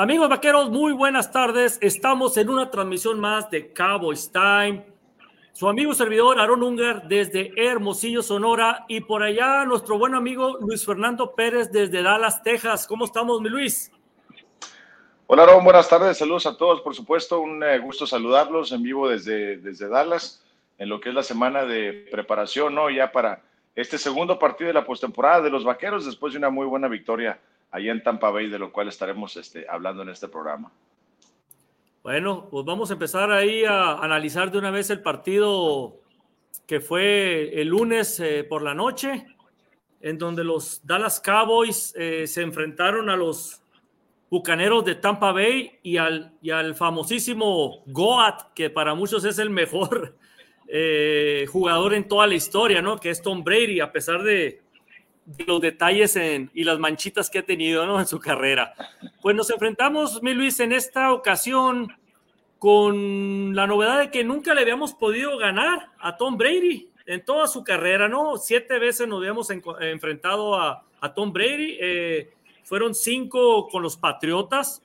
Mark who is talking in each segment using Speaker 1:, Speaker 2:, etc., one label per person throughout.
Speaker 1: Amigos vaqueros, muy buenas tardes. Estamos en una transmisión más de Cowboys Time. Su amigo servidor Aaron Unger desde Hermosillo, Sonora. Y por allá nuestro buen amigo Luis Fernando Pérez desde Dallas, Texas. ¿Cómo estamos, mi Luis?
Speaker 2: Hola, Aaron. Buenas tardes. Saludos a todos, por supuesto. Un eh, gusto saludarlos en vivo desde, desde Dallas, en lo que es la semana de preparación, ¿no? Ya para este segundo partido de la postemporada de los vaqueros, después de una muy buena victoria allá en Tampa Bay, de lo cual estaremos este, hablando en este programa.
Speaker 1: Bueno, pues vamos a empezar ahí a analizar de una vez el partido que fue el lunes eh, por la noche, en donde los Dallas Cowboys eh, se enfrentaron a los Bucaneros de Tampa Bay y al, y al famosísimo Goat, que para muchos es el mejor eh, jugador en toda la historia, ¿no? Que es Tom Brady, a pesar de, los detalles en, y las manchitas que ha tenido ¿no? en su carrera. Pues nos enfrentamos, mi Luis, en esta ocasión con la novedad de que nunca le habíamos podido ganar a Tom Brady en toda su carrera, ¿no? Siete veces nos habíamos enfrentado a, a, Tom Brady. Eh, fueron cinco con los Patriotas,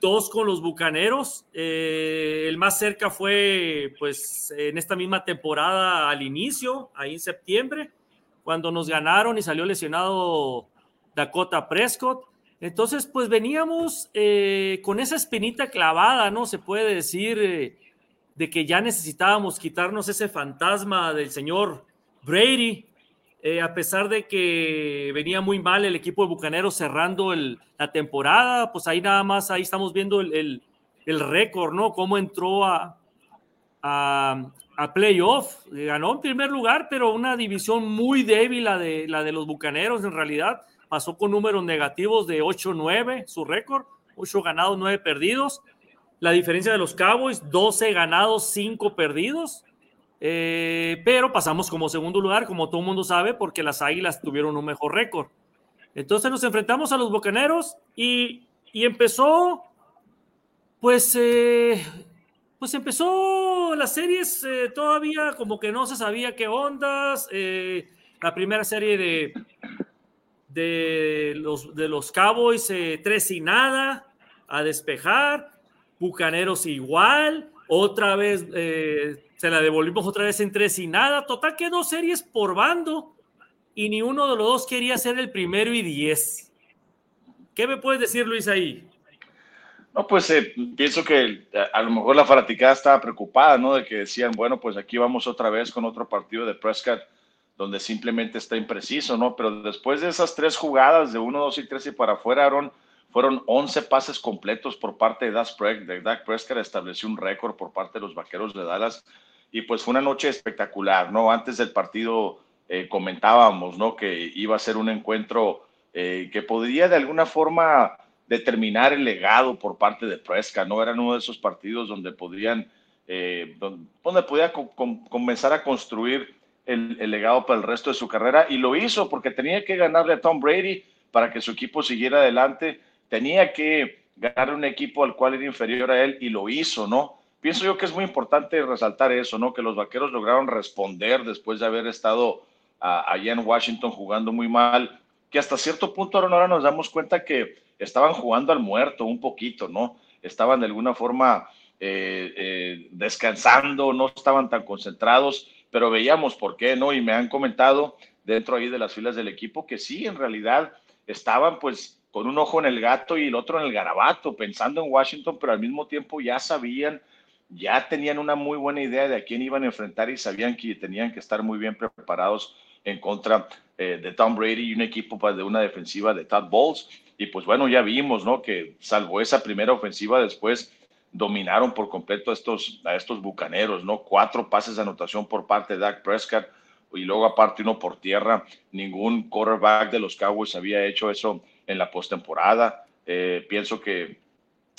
Speaker 1: dos con los Bucaneros. Eh, el más cerca fue, pues, en esta misma temporada al inicio, ahí en septiembre cuando nos ganaron y salió lesionado Dakota Prescott. Entonces, pues veníamos eh, con esa espinita clavada, ¿no? Se puede decir eh, de que ya necesitábamos quitarnos ese fantasma del señor Brady, eh, a pesar de que venía muy mal el equipo de Bucaneros cerrando la temporada, pues ahí nada más, ahí estamos viendo el, el récord, ¿no? Cómo entró a, a playoff. Ganó en primer lugar, pero una división muy débil, la de, la de los Bucaneros en realidad. Pasó con números negativos de 8-9, su récord, 8 ganados, 9 perdidos. La diferencia de los Cowboys, 12 ganados, 5 perdidos. Eh, pero pasamos como segundo lugar, como todo el mundo sabe, porque las Águilas tuvieron un mejor récord. Entonces nos enfrentamos a los Bucaneros y, y empezó, pues, eh, pues empezó las series eh, todavía como que no se sabía qué ondas. Eh, la primera serie de, de, los, de los Cowboys, eh, tres y nada, a despejar. Bucaneros igual. Otra vez se la devolvimos otra vez en tres y nada. Total que dos series por bando y ni uno de los dos quería ser el primero y diez. ¿Qué me puedes decir, Luis, ahí?
Speaker 2: No, pues eh, pienso que eh, a, lo mejor la fanaticada estaba preocupada, ¿no? De que decían, bueno, pues aquí vamos otra vez con otro partido de Prescott donde simplemente está impreciso, ¿no? Pero después de esas tres jugadas de 1, 2 y 3 y para afuera, Aaron, fueron 11 pases completos por parte de Dak, de Dak Prescott, estableció un récord por parte de los Vaqueros de Dallas y pues fue una noche espectacular, ¿no? Antes del partido eh, comentábamos, ¿no? Que iba a ser un encuentro que podría de alguna forma determinar el legado por parte de Prescott, ¿no? Eran uno de esos partidos donde podrían, eh, donde, podía comenzar a construir el, legado para el resto de su carrera y lo hizo porque tenía que ganarle a Tom Brady para que su equipo siguiera adelante, tenía que ganar un equipo al cual era inferior a él y lo hizo, ¿no? Pienso yo que es muy importante resaltar eso, ¿no? Que los vaqueros lograron responder después de haber estado allá en Washington jugando muy mal, que hasta cierto punto ahora nos damos cuenta que estaban jugando al muerto un poquito, ¿no? Estaban de alguna forma eh, eh, descansando, no estaban tan concentrados, pero veíamos por qué, ¿no? Y me han comentado dentro ahí de las filas del equipo que sí, en realidad estaban pues con un ojo en el gato y el otro en el garabato, pensando en Washington, pero al mismo tiempo ya sabían, ya tenían una muy buena idea de a quién iban a enfrentar y sabían que tenían que estar muy bien preparados en contra eh, de Tom Brady y un equipo pues, de una defensiva de Todd Bowles. Y pues bueno, ya vimos, ¿no? Que salvo esa primera ofensiva, después dominaron por completo a estos, a estos bucaneros, ¿no? Cuatro pases de anotación por parte de Dak Prescott y luego aparte uno por tierra. Ningún quarterback de los Cowboys había hecho eso en la postemporada. Eh, pienso que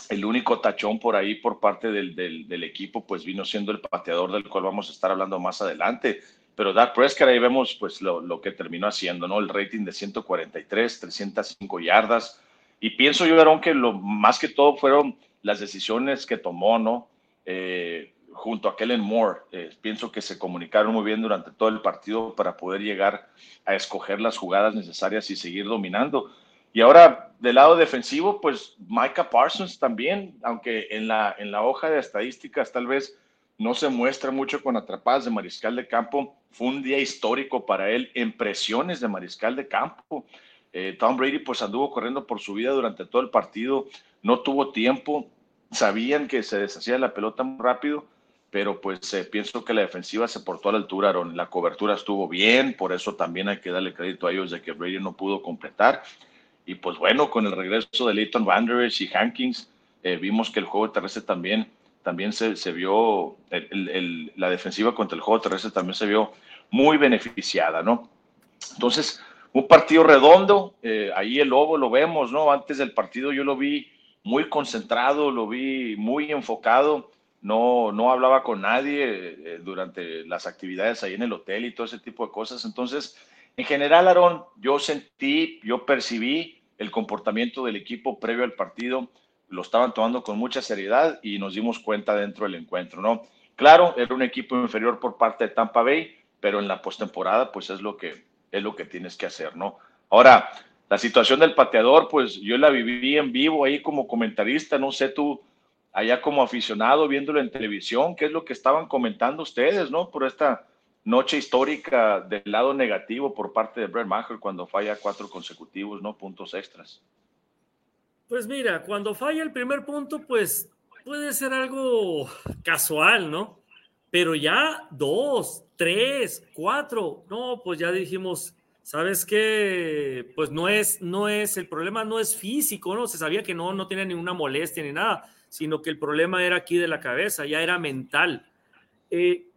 Speaker 2: el único tachón por ahí por parte del, del, del, equipo pues vino siendo el pateador del cual vamos a estar hablando más adelante pero Dak Prescott ahí vemos pues lo, que terminó haciendo, ¿no? El rating de 143, 305 yardas. Y pienso yo, Aaron, que lo más que todo fueron las decisiones que tomó, ¿no? Eh, junto a Kellen Moore. Eh, pienso que se comunicaron muy bien durante todo el partido para poder llegar a escoger las jugadas necesarias y seguir dominando. Y ahora del lado defensivo, pues Micah Parsons también, aunque en la, en la hoja de estadísticas tal vez no se muestra mucho con atrapadas de mariscal de campo, fue un día histórico para él en presiones de mariscal de campo. Eh, Tom Brady pues anduvo corriendo por su vida durante todo el partido, no tuvo tiempo, sabían que se deshacía la pelota muy rápido, pero pues eh, pienso que la defensiva se portó a la altura, Aaron. La cobertura estuvo bien, por eso también hay que darle crédito a ellos de que Brady no pudo completar. Y pues bueno, con el regreso de Leighton Wanderers y Hankins, eh, vimos que el juego terrestre también, también se, se vio, la defensiva contra el juego terrestre también se vio muy beneficiada, ¿no? Entonces, un partido redondo, eh, ahí el Lobo lo vemos, ¿no? Antes del partido yo lo vi muy concentrado, lo vi muy enfocado, no, no hablaba con nadie eh, durante las actividades ahí en el hotel y todo ese tipo de cosas. Entonces, en general, Aaron, yo sentí, yo percibí el comportamiento del equipo previo al partido, lo estaban tomando con mucha seriedad y nos dimos cuenta dentro del encuentro, ¿no? Claro, era un equipo inferior por parte de Tampa Bay, pero en la postemporada, pues es lo que es lo que tienes que hacer, ¿no? Ahora, la situación del pateador, pues yo la viví en vivo ahí como comentarista, no sé tú, allá como aficionado viéndolo en televisión, qué es lo que estaban comentando ustedes, ¿no? Por esta noche histórica del lado negativo por parte de Brett Maher cuando falla cuatro consecutivos, ¿no? Puntos extras.
Speaker 1: Pues mira, cuando falla el primer punto, pues puede ser algo casual, ¿no? Pero ya dos, tres, cuatro, no, pues ya dijimos, ¿sabes qué? Pues no es, no es, el problema no es físico, ¿no? Se sabía que no, no tenía ninguna molestia ni nada, sino que el problema era aquí de la cabeza, ya era mental. Eh,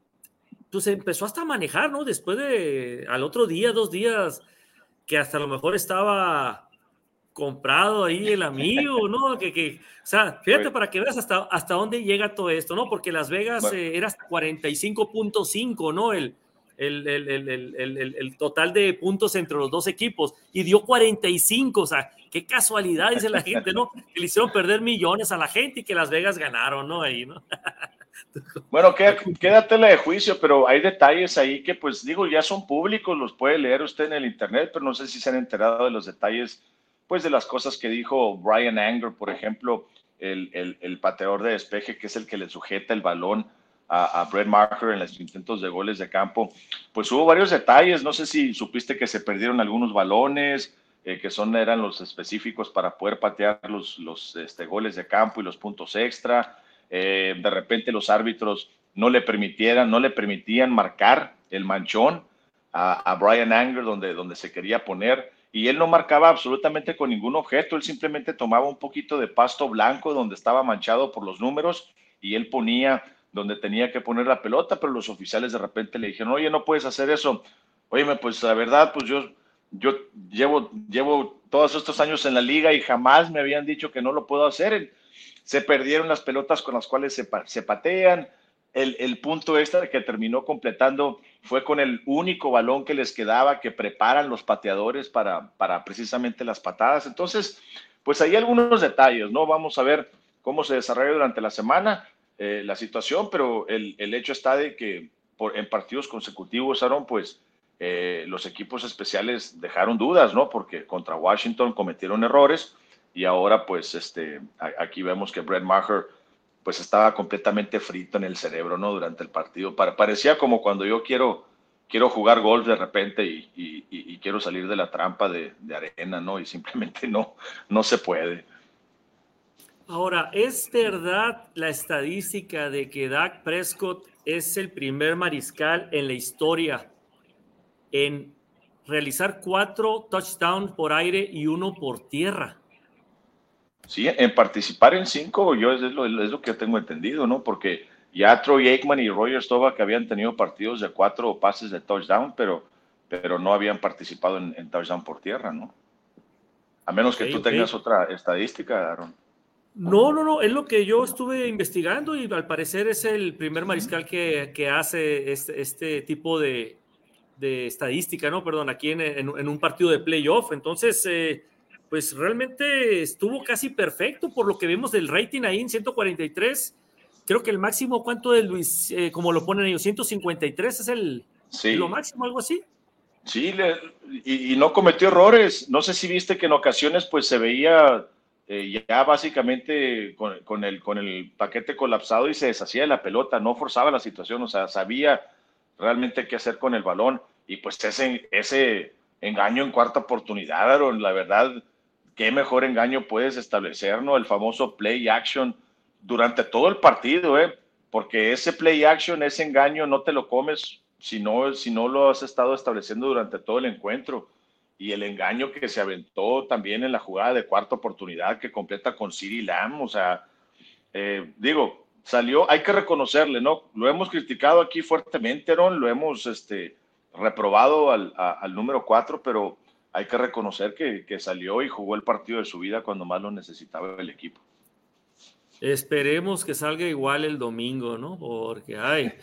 Speaker 1: pues empezó hasta a manejar, ¿no? Después de, al otro día, dos días, que hasta a lo mejor estaba comprado ahí el amigo, ¿no? Que, que, o sea, fíjate para que veas hasta, hasta dónde llega todo esto, ¿no? Porque Las Vegas eh, era hasta 45.5, ¿no? El, el, el, el, total de puntos entre los dos equipos y dio 45, o sea, qué casualidad, dice la gente, ¿no? Que le hicieron perder millones a la gente y que Las Vegas ganaron, ¿no? Ahí, ¿no?
Speaker 2: Bueno, quédate de juicio, pero hay detalles ahí que, pues digo, ya son públicos, los puede leer usted en el internet, pero no sé si se han enterado de los detalles pues de las cosas que dijo Brian Anger, por ejemplo, el, el, pateador de despeje, que es el que le sujeta el balón a, a, Brett Marker en los intentos de goles de campo, pues hubo varios detalles, no sé si supiste que se perdieron algunos balones, eh, que son, eran los específicos para poder patear los, los este, goles de campo y los puntos extra, eh, de repente los árbitros no le permitieran, no le permitían marcar el manchón a, a Brian Anger donde, donde se quería poner, y él no marcaba absolutamente con ningún objeto, él simplemente tomaba un poquito de pasto blanco donde estaba manchado por los números y él ponía donde tenía que poner la pelota, pero los oficiales de repente le dijeron, oye, no puedes hacer eso. Oye, pues la verdad, pues yo, yo llevo, llevo todos estos años en la liga y jamás me habían dicho que no lo puedo hacer. Se perdieron las pelotas con las cuales se, se patean, el, punto extra que terminó completando fue con el único balón que les quedaba que preparan los pateadores para, para precisamente las patadas. Entonces, pues hay algunos detalles, ¿no? Vamos a ver cómo se desarrolla durante la semana eh, la situación, pero el, hecho está de que en partidos consecutivos, Aaron, pues eh, los equipos especiales dejaron dudas, ¿no? Porque contra Washington cometieron errores y ahora pues este, aquí vemos que Brett Maher pues estaba completamente frito en el cerebro, ¿no? Durante el partido. Parecía como cuando yo quiero, quiero jugar golf de repente y, quiero salir de la trampa de, arena, ¿no? Y simplemente no, no se puede.
Speaker 1: Ahora, ¿es verdad la estadística de que Dak Prescott es el primer mariscal en la historia en realizar cuatro touchdowns por aire y uno por tierra?
Speaker 2: Sí, en participar en cinco, yo es lo, es lo que tengo entendido, ¿no? Porque ya Troy Aikman y Roger Staubach habían tenido partidos de cuatro pases de touchdown, pero, pero no habían participado en, touchdown por tierra, ¿no? A menos que tú tengas otra estadística, Aaron.
Speaker 1: No, no, no, es lo que yo estuve investigando y al parecer es el primer mariscal que, que hace este, este tipo de, de, estadística, ¿no? Perdón, aquí en, en, un partido de playoff. Entonces, eh, pues realmente estuvo casi perfecto por lo que vemos del rating ahí en 143. Creo que el máximo, ¿cuánto de Luis? Eh, como lo ponen ellos, 153 es el lo máximo, algo así.
Speaker 2: Sí, y, no cometió errores. No sé si viste que en ocasiones pues se veía eh, ya básicamente con, el, con el paquete colapsado y se deshacía de la pelota, no forzaba la situación, o sea, sabía realmente qué hacer con el balón. Y pues ese, ese engaño en cuarta oportunidad, Aaron, la verdad, qué mejor engaño puedes establecer, ¿no? El famoso play action durante todo el partido, ¿eh? Porque ese play action, ese engaño, no te lo comes si no, si no lo has estado estableciendo durante todo el encuentro. Y el engaño que se aventó también en la jugada de cuarta oportunidad que completa con Siri Lam, o sea, eh, digo, salió, hay que reconocerle, ¿no? Lo hemos criticado aquí fuertemente, ¿no? Lo hemos este, reprobado al, al número cuatro, pero hay que reconocer que, que, salió y jugó el partido de su vida cuando más lo necesitaba el equipo.
Speaker 1: Esperemos que salga igual el domingo, ¿no? Porque, ay.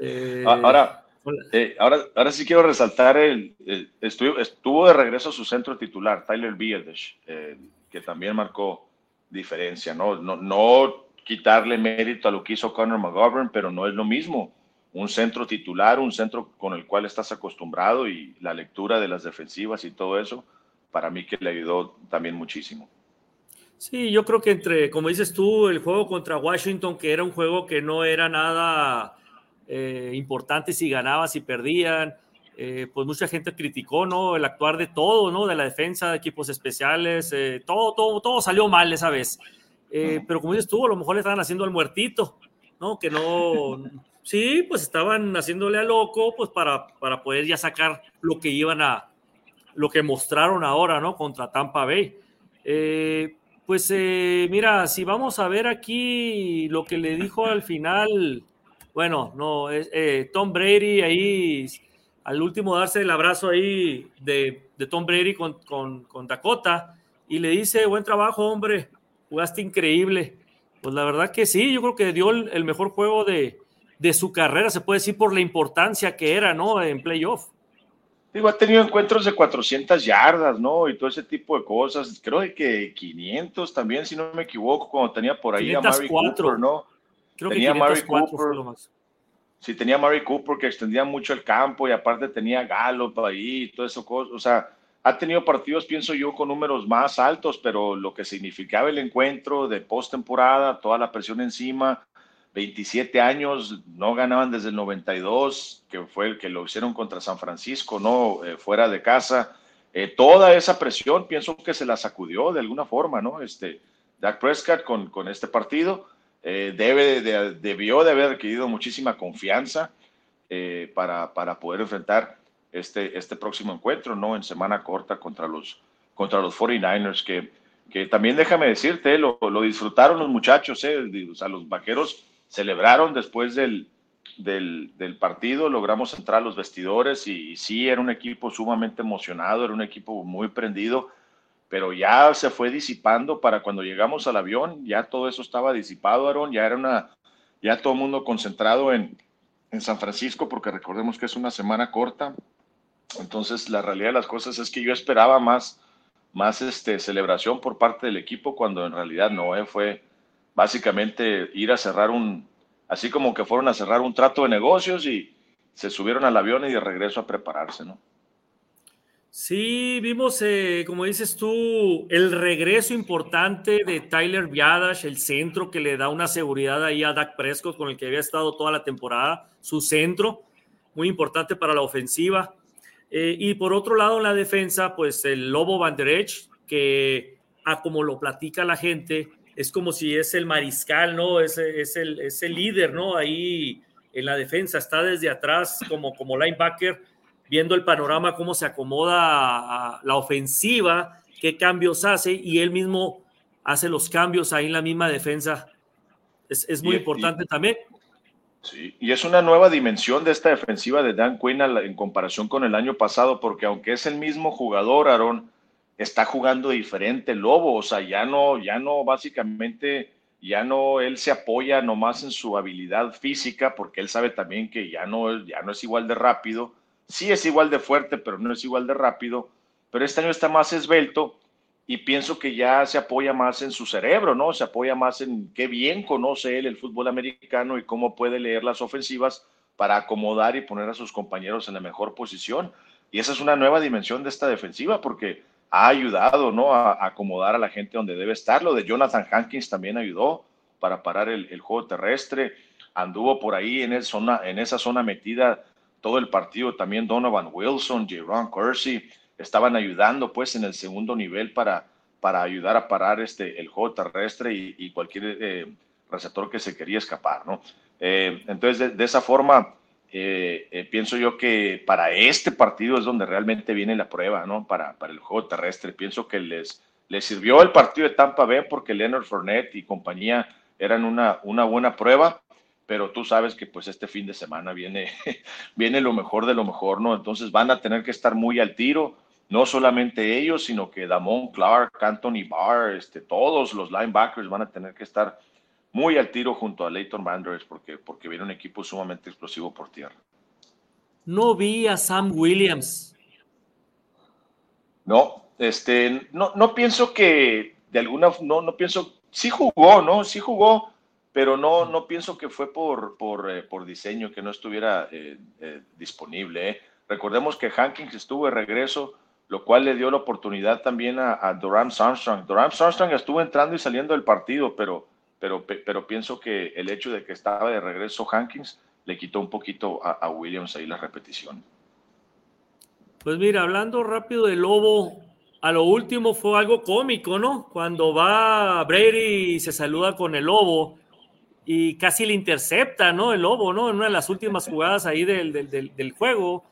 Speaker 2: Eh, ahora, eh, ahora, ahora sí quiero resaltar el, estuvo, estuvo, de regreso su centro titular, Tyler Biedish, eh, que también marcó diferencia, ¿no? No, no quitarle mérito a lo que hizo Conor McGovern, pero no es lo mismo un centro titular, un centro con el cual estás acostumbrado y la lectura de las defensivas y todo eso, para mí que le ayudó también muchísimo.
Speaker 1: Sí, yo creo que entre, como dices tú, el juego contra Washington, que era un juego que no era nada eh, importante si ganaban, si perdían, eh, pues mucha gente criticó, ¿no? El actuar de todo, ¿no? De la defensa, de equipos especiales, eh, todo, todo, todo salió mal esa vez. pero como dices tú, a lo mejor le estaban haciendo al muertito, ¿no? Que no, Sí, pues estaban haciéndole a loco, pues para, para poder ya sacar lo que iban a, lo que mostraron ahora, ¿no? Contra Tampa Bay. Eh, pues eh, mira, si vamos a ver aquí lo que le dijo al final, bueno, no, eh, Tom Brady ahí, al último darse el abrazo ahí de, de Tom Brady con, con, con, Dakota y le dice, buen trabajo, hombre, jugaste increíble. Pues la verdad que sí, yo creo que dio el mejor juego de, de su carrera, se puede decir por la importancia que era, ¿no? En playoff.
Speaker 2: Digo, ha tenido encuentros de 400 yardas, ¿no? Y todo ese tipo de cosas. Creo que 500 también, si no me equivoco, cuando tenía por ahí a Mary Cooper, ¿no?
Speaker 1: Creo tenía que Mary Cooper.
Speaker 2: Sí, tenía Mary Cooper que extendía mucho el campo y aparte tenía Gallup ahí y todo eso. O sea, ha tenido partidos, pienso yo, con números más altos, pero lo que significaba el encuentro de postemporada, toda la presión encima, 27 años, no ganaban desde el 92, que fue el que lo hicieron contra San Francisco, no eh, fuera de casa. Eh, toda esa presión pienso que se la sacudió de alguna forma, ¿no? Este, Dak Prescott con, con este partido eh, debe de, debió de haber adquirido muchísima confianza para, para, poder enfrentar este, este próximo encuentro, ¿no? En semana corta contra los, contra los 49ers, que, que también déjame decirte, lo, lo disfrutaron los muchachos, o sea, los vaqueros celebraron después del, del, partido, logramos entrar a los vestidores y, sí, era un equipo sumamente emocionado, era un equipo muy prendido, pero ya se fue disipando para cuando llegamos al avión, ya todo eso estaba disipado, Aaron, ya era una, ya todo el mundo concentrado en, en San Francisco, porque recordemos que es una semana corta. Entonces, la realidad de las cosas es que yo esperaba más, más este, celebración por parte del equipo, cuando en realidad no eh, fue, básicamente ir a cerrar un, así como que fueron a cerrar un trato de negocios y se subieron al avión y de regreso a prepararse, ¿no?
Speaker 1: Sí, vimos, eh, como dices tú, el regreso importante de Tyler Biadash, el centro que le da una seguridad ahí a Dak Prescott, con el que había estado toda la temporada, su centro, muy importante para la ofensiva. Eh, y por otro lado, en la defensa, pues el Lobo Van que a como lo platica la gente, es como si es el mariscal, ¿no? Es, es, el, es el líder, ¿no? Ahí en la defensa, está desde atrás como, como linebacker, viendo el panorama, cómo se acomoda la ofensiva, qué cambios hace, y él mismo hace los cambios ahí en la misma defensa. Es, es muy importante también.
Speaker 2: Sí, y es una nueva dimensión de esta defensiva de Dan Quinn en comparación con el año pasado, porque aunque es el mismo jugador, Aaron, está jugando diferente Lobo, o sea, ya no, ya no, básicamente, ya no, él se apoya nomás en su habilidad física, porque él sabe también que ya no, ya no es igual de rápido, sí es igual de fuerte, pero no es igual de rápido, pero este año está más esbelto y pienso que ya se apoya más en su cerebro, ¿no? Se apoya más en qué bien conoce él el fútbol americano y cómo puede leer las ofensivas para acomodar y poner a sus compañeros en la mejor posición. Y esa es una nueva dimensión de esta defensiva porque ha ayudado, ¿no? A, acomodar a la gente donde debe estar. Lo de Jonathan Hankins también ayudó para parar el, juego terrestre. Anduvo por ahí en, zona, en esa zona metida todo el partido. También Donovan Wilson, Jaron Kersey estaban ayudando pues en el segundo nivel para, para ayudar a parar este, el juego terrestre y, cualquier eh, receptor que se quería escapar, ¿no? Eh, entonces, de, esa forma, eh, pienso yo que para este partido es donde realmente viene la prueba, ¿no? Para, para el juego terrestre. Pienso que les, les sirvió el partido de Tampa Bay porque Leonard Fournette y compañía eran una, una buena prueba, pero tú sabes que pues este fin de semana viene, viene lo mejor de lo mejor, ¿no? Entonces van a tener que estar muy al tiro no solamente ellos, sino que Damon Clark, Anthony Barr, este, todos los linebackers van a tener que estar muy al tiro junto a Leighton Manders porque, porque viene un equipo sumamente explosivo por tierra.
Speaker 1: No vi a Sam Williams.
Speaker 2: No, este, no, no pienso que de alguna, no, no pienso, sí jugó, ¿no? Sí jugó, pero no, no pienso que fue por, por, eh, por diseño, que no estuviera eh, eh, disponible. Recordemos que Hankins estuvo de regreso, lo cual le dio la oportunidad también a, a Durham Armstrong. Durham Armstrong estuvo entrando y saliendo del partido, pero, pero, pero pienso que el hecho de que estaba de regreso Hankins le quitó un poquito a, Williams ahí la repetición.
Speaker 1: Pues mira, hablando rápido del Lobo, a lo último fue algo cómico, ¿no? Cuando va Brady y se saluda con el Lobo y casi le intercepta, ¿no? El Lobo, ¿no? En una de las últimas jugadas ahí del, del, del juego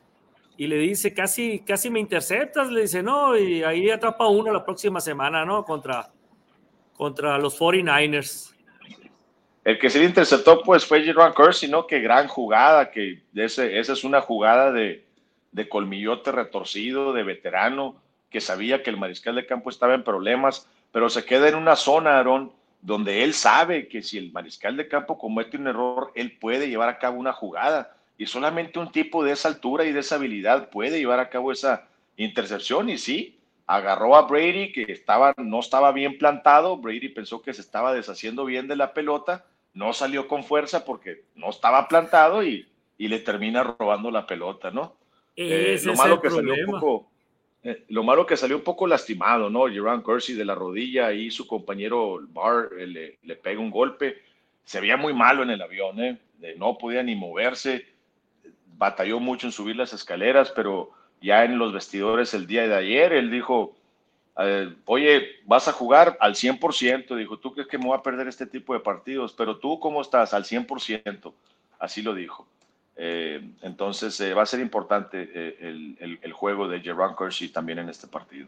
Speaker 1: y le dice, casi, casi me interceptas, le dice, no, y ahí atrapa uno la próxima semana, ¿no? Contra, contra los 49ers.
Speaker 2: El que se le interceptó, pues, fue Jerome Kersey, ¿no? Qué gran jugada, que ese, esa es una jugada de, de colmillote retorcido, de veterano, que sabía que el mariscal de campo estaba en problemas, pero se queda en una zona, Aaron, donde él sabe que si el mariscal de campo comete un error, él puede llevar a cabo una jugada y solamente un tipo de esa altura y de esa habilidad puede llevar a cabo esa intercepción. Y sí, agarró a Brady, que estaba, no estaba bien plantado. Brady pensó que se estaba deshaciendo bien de la pelota. No salió con fuerza porque no estaba plantado y, le termina robando la pelota, ¿no? Eh, lo malo que salió un poco. Eh, lo malo que salió un poco lastimado, ¿no? Jerome Kersey de la rodilla y su compañero Barr eh, le, le, pega un golpe. Se veía muy malo en el avión, ¿eh? No podía ni moverse batalló mucho en subir las escaleras, pero ya en los vestidores el día de ayer, él dijo, eh, oye, vas a jugar al 100%, dijo, ¿tú crees que me voy a perder este tipo de partidos? Pero tú, ¿cómo estás? Al 100%, así lo dijo. Eh, entonces eh, va a ser importante el, el, juego de Jerron Kersey también en este partido.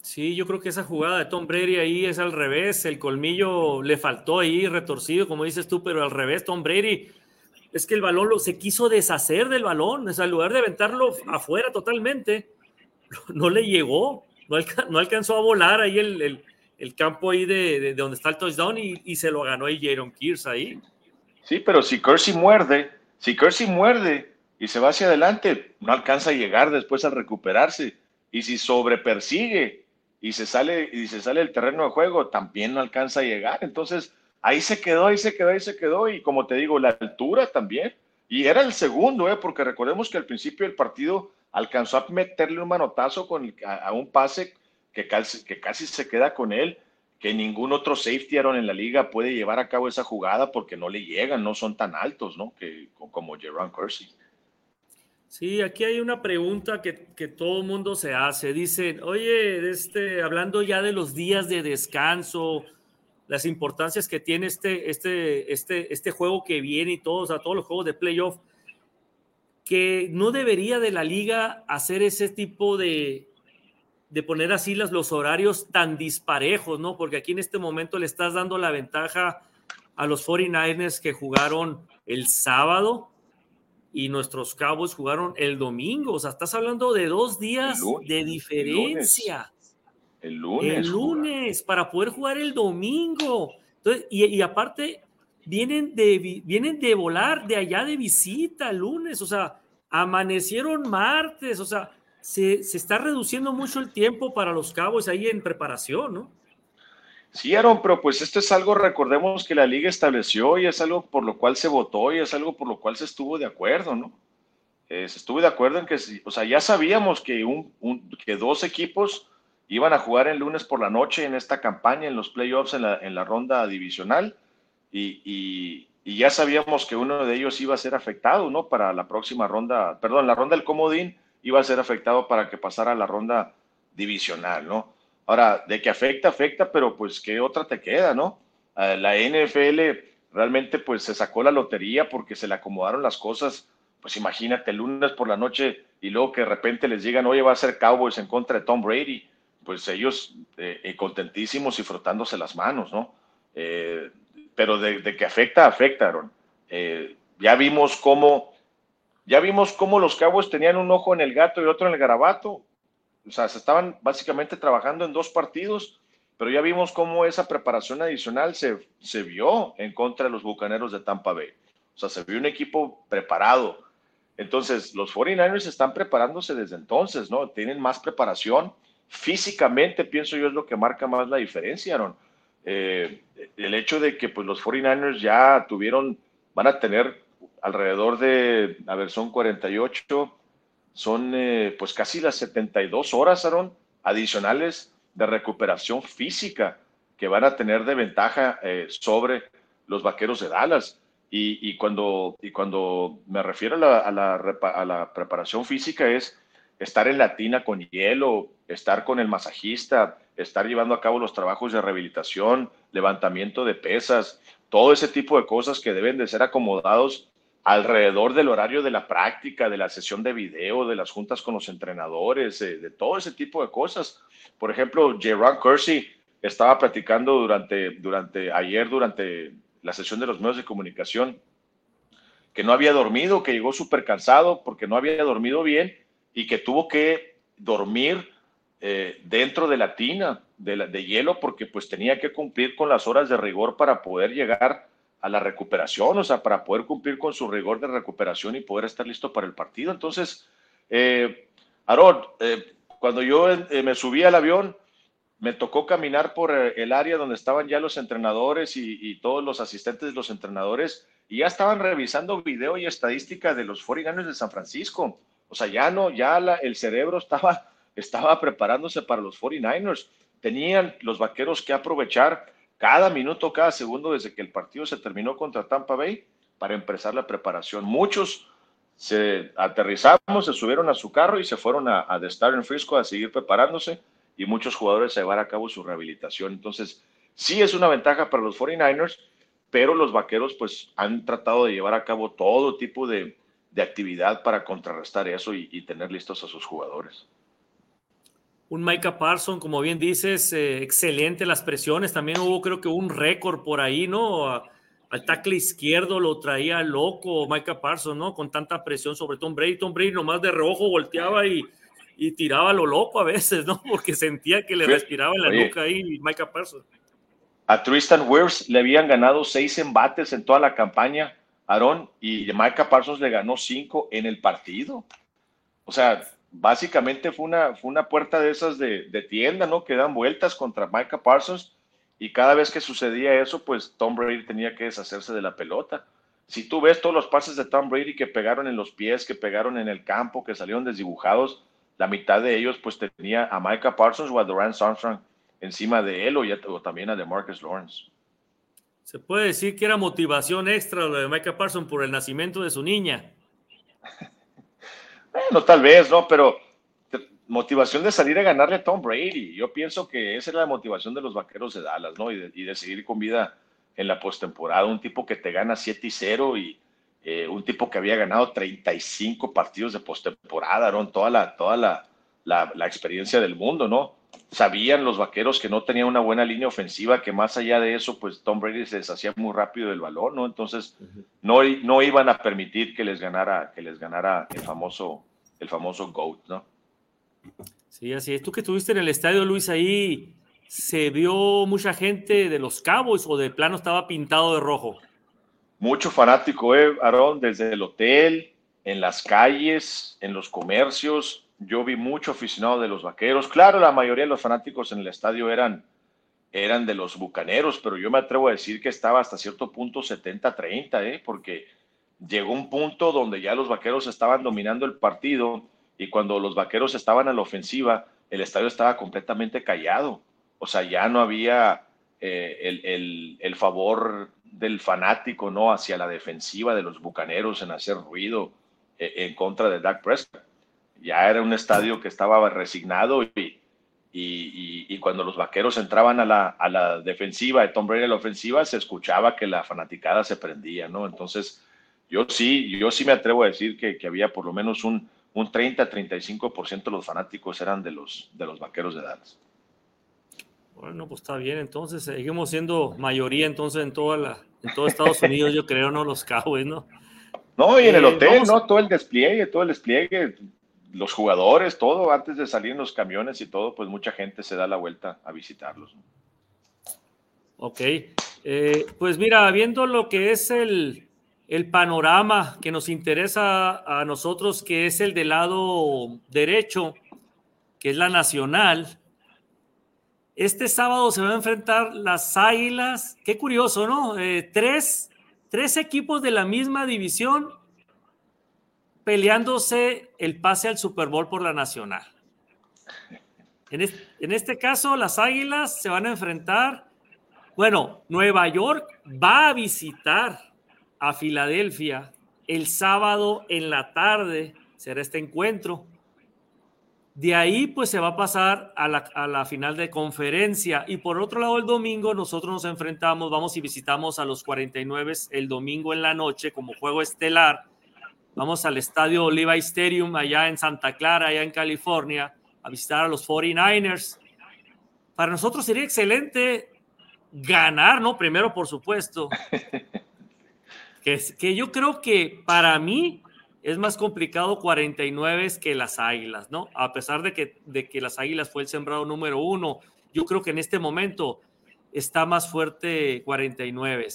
Speaker 1: Sí, yo creo que esa jugada de Tom Brady ahí es al revés, el colmillo le faltó ahí retorcido, como dices tú, pero al revés, Tom Brady es que el balón se quiso deshacer del balón, o en lugar de aventarlo afuera totalmente, no le llegó, no, alcanzó a volar ahí el, campo ahí de, donde está el touchdown y, se lo ganó ahí Jaron Kears ahí.
Speaker 2: Sí, pero si Kersey muerde, si Kersey muerde y se va hacia adelante, no alcanza a llegar después al recuperarse. Y si sobrepersigue y se sale y se sale del terreno de juego, también no alcanza a llegar. Entonces, ahí se quedó, ahí se quedó, ahí se quedó. Y como te digo, la altura también. Y era el segundo, ¿eh? porque recordemos que al principio del partido alcanzó a meterle un manotazo con, a, un pase que casi, que casi se queda con él, que ningún otro safety Aaron en la liga puede llevar a cabo esa jugada porque no le llegan, no son tan altos, ¿no? Que, como Jerome Kersey.
Speaker 1: Sí, aquí hay una pregunta que, que todo el mundo se hace. Dicen, oye, este, hablando ya de los días de descanso, las importancias que tiene este, este, este, este juego que viene y todos, a todos los juegos de playoff, que no debería de la liga hacer ese tipo de, de poner así los, los horarios tan disparejos, ¿no? Porque aquí en este momento le estás dando la ventaja a los 49ers que jugaron el sábado y nuestros Cowboys jugaron el domingo. O sea, estás hablando de dos días de diferencia.
Speaker 2: El lunes.
Speaker 1: El lunes, para poder jugar el domingo. Entonces, y, aparte, vienen de, vienen de volar de allá de visita el lunes, o sea, amanecieron martes, o sea, se, está reduciendo mucho el tiempo para los cabos ahí en preparación, ¿no?
Speaker 2: Sí, Aaron, pero pues esto es algo, recordemos que la liga estableció y es algo por lo cual se votó y es algo por lo cual se estuvo de acuerdo, ¿no? estuve de acuerdo en que, o sea, ya sabíamos que, un, que dos equipos iban a jugar el lunes por la noche en esta campaña, en los playoffs, en la, en la ronda divisional, y, ya sabíamos que uno de ellos iba a ser afectado, ¿no? Para la próxima ronda, perdón, la ronda del comodín iba a ser afectado para que pasara a la ronda divisional, ¿no? Ahora, de que afecta, afecta, pero pues qué otra te queda, ¿no? Eh, la NFL realmente pues se sacó la lotería porque se le acomodaron las cosas. Pues imagínate, el lunes por la noche y luego que de repente les digan, oye, va a ser Cowboys en contra de Tom Brady. Pues ellos eh, eh, contentísimos y frotándose las manos, ¿no? Pero de, que afecta, afectaron. ya vimos cómo, ya vimos cómo los Cowboys tenían un ojo en el gato y otro en el garabato o sea, se estaban básicamente trabajando en dos partidos, pero ya vimos cómo esa preparación adicional se, se vio en contra de los Bucaneros de Tampa Bay. O sea, se vio un equipo preparado. Entonces, los 49ers están preparándose desde entonces, ¿no? Tienen más preparación. Físicamente, pienso yo, es lo que marca más la diferencia, Aaron. Eh, el hecho de que pues, los 49ers ya tuvieron, van a tener alrededor de, a ver, son 48, son eh, pues casi las 72 horas, Aaron, adicionales de recuperación física que van a tener de ventaja eh, sobre los vaqueros de Dallas. Y, cuando, y cuando me refiero a la, a, la, a la, preparación física es estar en la tina con hielo, estar con el masajista, estar llevando a cabo los trabajos de rehabilitación, levantamiento de pesas, todo ese tipo de cosas que deben de ser acomodados alrededor del horario de la práctica, de la sesión de video, de las juntas con los entrenadores, eh, de todo ese tipo de cosas. Por ejemplo, Ron Kersey estaba platicando durante, durante ayer, durante la sesión de los medios de comunicación, que no había dormido, que llegó súper cansado porque no había dormido bien y que tuvo que dormir eh, dentro de la tina de, de hielo porque pues tenía que cumplir con las horas de rigor para poder llegar a la recuperación, o sea, para poder cumplir con su rigor de recuperación y poder estar listo para el partido. Entonces, eh, eh, cuando yo eh, me subí al avión, me tocó caminar por el área donde estaban ya los entrenadores y, todos los asistentes de los entrenadores y ya estaban revisando video y estadística de los 49 de San Francisco. O sea, ya no, ya el cerebro estaba, estaba preparándose para los 49ers. Tenían los vaqueros que aprovechar cada minuto, cada segundo desde que el partido se terminó contra Tampa Bay para empezar la preparación. Muchos se aterrizamos, se subieron a su carro y se fueron a, a The Star en Frisco a seguir preparándose y muchos jugadores a llevar a cabo su rehabilitación. Entonces, sí es una ventaja para los 49ers, pero los vaqueros pues han tratado de llevar a cabo todo tipo de, actividad para contrarrestar eso y tener listos a sus jugadores
Speaker 1: un Micah Parson, como bien dices, eh, excelente las presiones. También hubo, creo que un récord por ahí, ¿no? al tackle izquierdo lo traía loco Micah Parson, ¿no? Con tanta presión sobre Tom Brady. Tom Brady nomás de reojo volteaba y, y tiraba lo loco a veces, ¿no? Porque sentía que le respiraba en la nuca ahí Micah Parson.
Speaker 2: A Tristan Wirfs le habían ganado seis embates en toda la campaña, Aaron, y Micah Parsons le ganó cinco en el partido. O sea, básicamente fue una, fue una puerta de esas de, tienda, ¿no? Que dan vueltas contra Micah Parsons y cada vez que sucedía eso, pues Tom Brady tenía que deshacerse de la pelota. Si tú ves todos los pases de Tom Brady que pegaron en los pies, que pegaron en el campo, que salieron desdibujados, la mitad de ellos pues tenía a Micah Parsons o a Durant Armstrong encima de él o, ya, también a DeMarcus Lawrence.
Speaker 1: Se puede decir que era motivación extra lo de Micah Parsons por el nacimiento de su niña.
Speaker 2: Bueno, tal vez, ¿no? Pero motivación de salir a ganarle a Tom Brady. Yo pienso que esa es la motivación de los vaqueros de Dallas, ¿no? Y de, seguir con vida en la postemporada. Un tipo que te gana 7 y 0 y eh, un tipo que había ganado 35 partidos de postemporada, ¿no? Toda la, toda la, la, experiencia del mundo, ¿no? Sabían los vaqueros que no tenía una buena línea ofensiva, que más allá de eso, pues Tom Brady se deshacía muy rápido del balón, ¿no? Entonces, no, no iban a permitir que les ganara, que les ganara el famoso, el famoso GOAT, ¿no?
Speaker 1: Sí, así es. Tú que estuviste en el estadio, Luis, ahí se vio mucha gente de los cabos o de plano estaba pintado de rojo.
Speaker 2: Mucho fanático, eh, Aaron, desde el hotel, en las calles, en los comercios, yo vi mucho aficionado de los vaqueros. Claro, la mayoría de los fanáticos en el estadio eran, eran de los bucaneros, pero yo me atrevo a decir que estaba hasta cierto punto 70-30, ¿eh? porque llegó un punto donde ya los vaqueros estaban dominando el partido y cuando los vaqueros estaban a la ofensiva, el estadio estaba completamente callado. O sea, ya no había eh, el, favor del fanático, ¿no? Hacia la defensiva de los bucaneros en hacer ruido eh, en contra de Dak Prescott. Ya era un estadio que estaba resignado y, y, cuando los vaqueros entraban a la, a la defensiva, de Tom Brady a la ofensiva, se escuchaba que la fanaticada se prendía, ¿no? Entonces, yo sí, yo sí me atrevo a decir que, que había por lo menos un, un 30-35% de los fanáticos eran de los, de los vaqueros de Dallas.
Speaker 1: Bueno, pues está bien, entonces seguimos siendo mayoría entonces en toda la, en todo Estados Unidos, yo creo, ¿no? Los Cowboys, ¿no?
Speaker 2: No, y en el eh, hotel, ¿no? Todo el despliegue, todo el despliegue, los jugadores, todo, antes de salir en los camiones y todo, pues mucha gente se da la vuelta a visitarlos.
Speaker 1: Ok, eh, pues mira, viendo lo que es el, el panorama que nos interesa a nosotros, que es el del lado derecho, que es la nacional. Este sábado se van a enfrentar las Águilas. Qué curioso, ¿no? Eh, tres, tres equipos de la misma división peleándose el pase al Super Bowl por la nacional. En este caso, las Águilas se van a enfrentar. Bueno, Nueva York va a visitar a Filadelfia. El sábado en la tarde será este encuentro. De ahí pues se va a pasar a la, final de conferencia. Y por otro lado el domingo nosotros nos enfrentamos, vamos y visitamos a los 49 el domingo en la noche como juego estelar. Vamos al estadio Levi Stadium allá en Santa Clara, allá en California, a visitar a los 49ers. Para nosotros sería excelente ganar, ¿no? Primero, por supuesto. que, yo creo que para mí es más complicado 49 que las Águilas, ¿no? A pesar de que, de que las Águilas fue el sembrado número uno, yo creo que en este momento está más fuerte 49.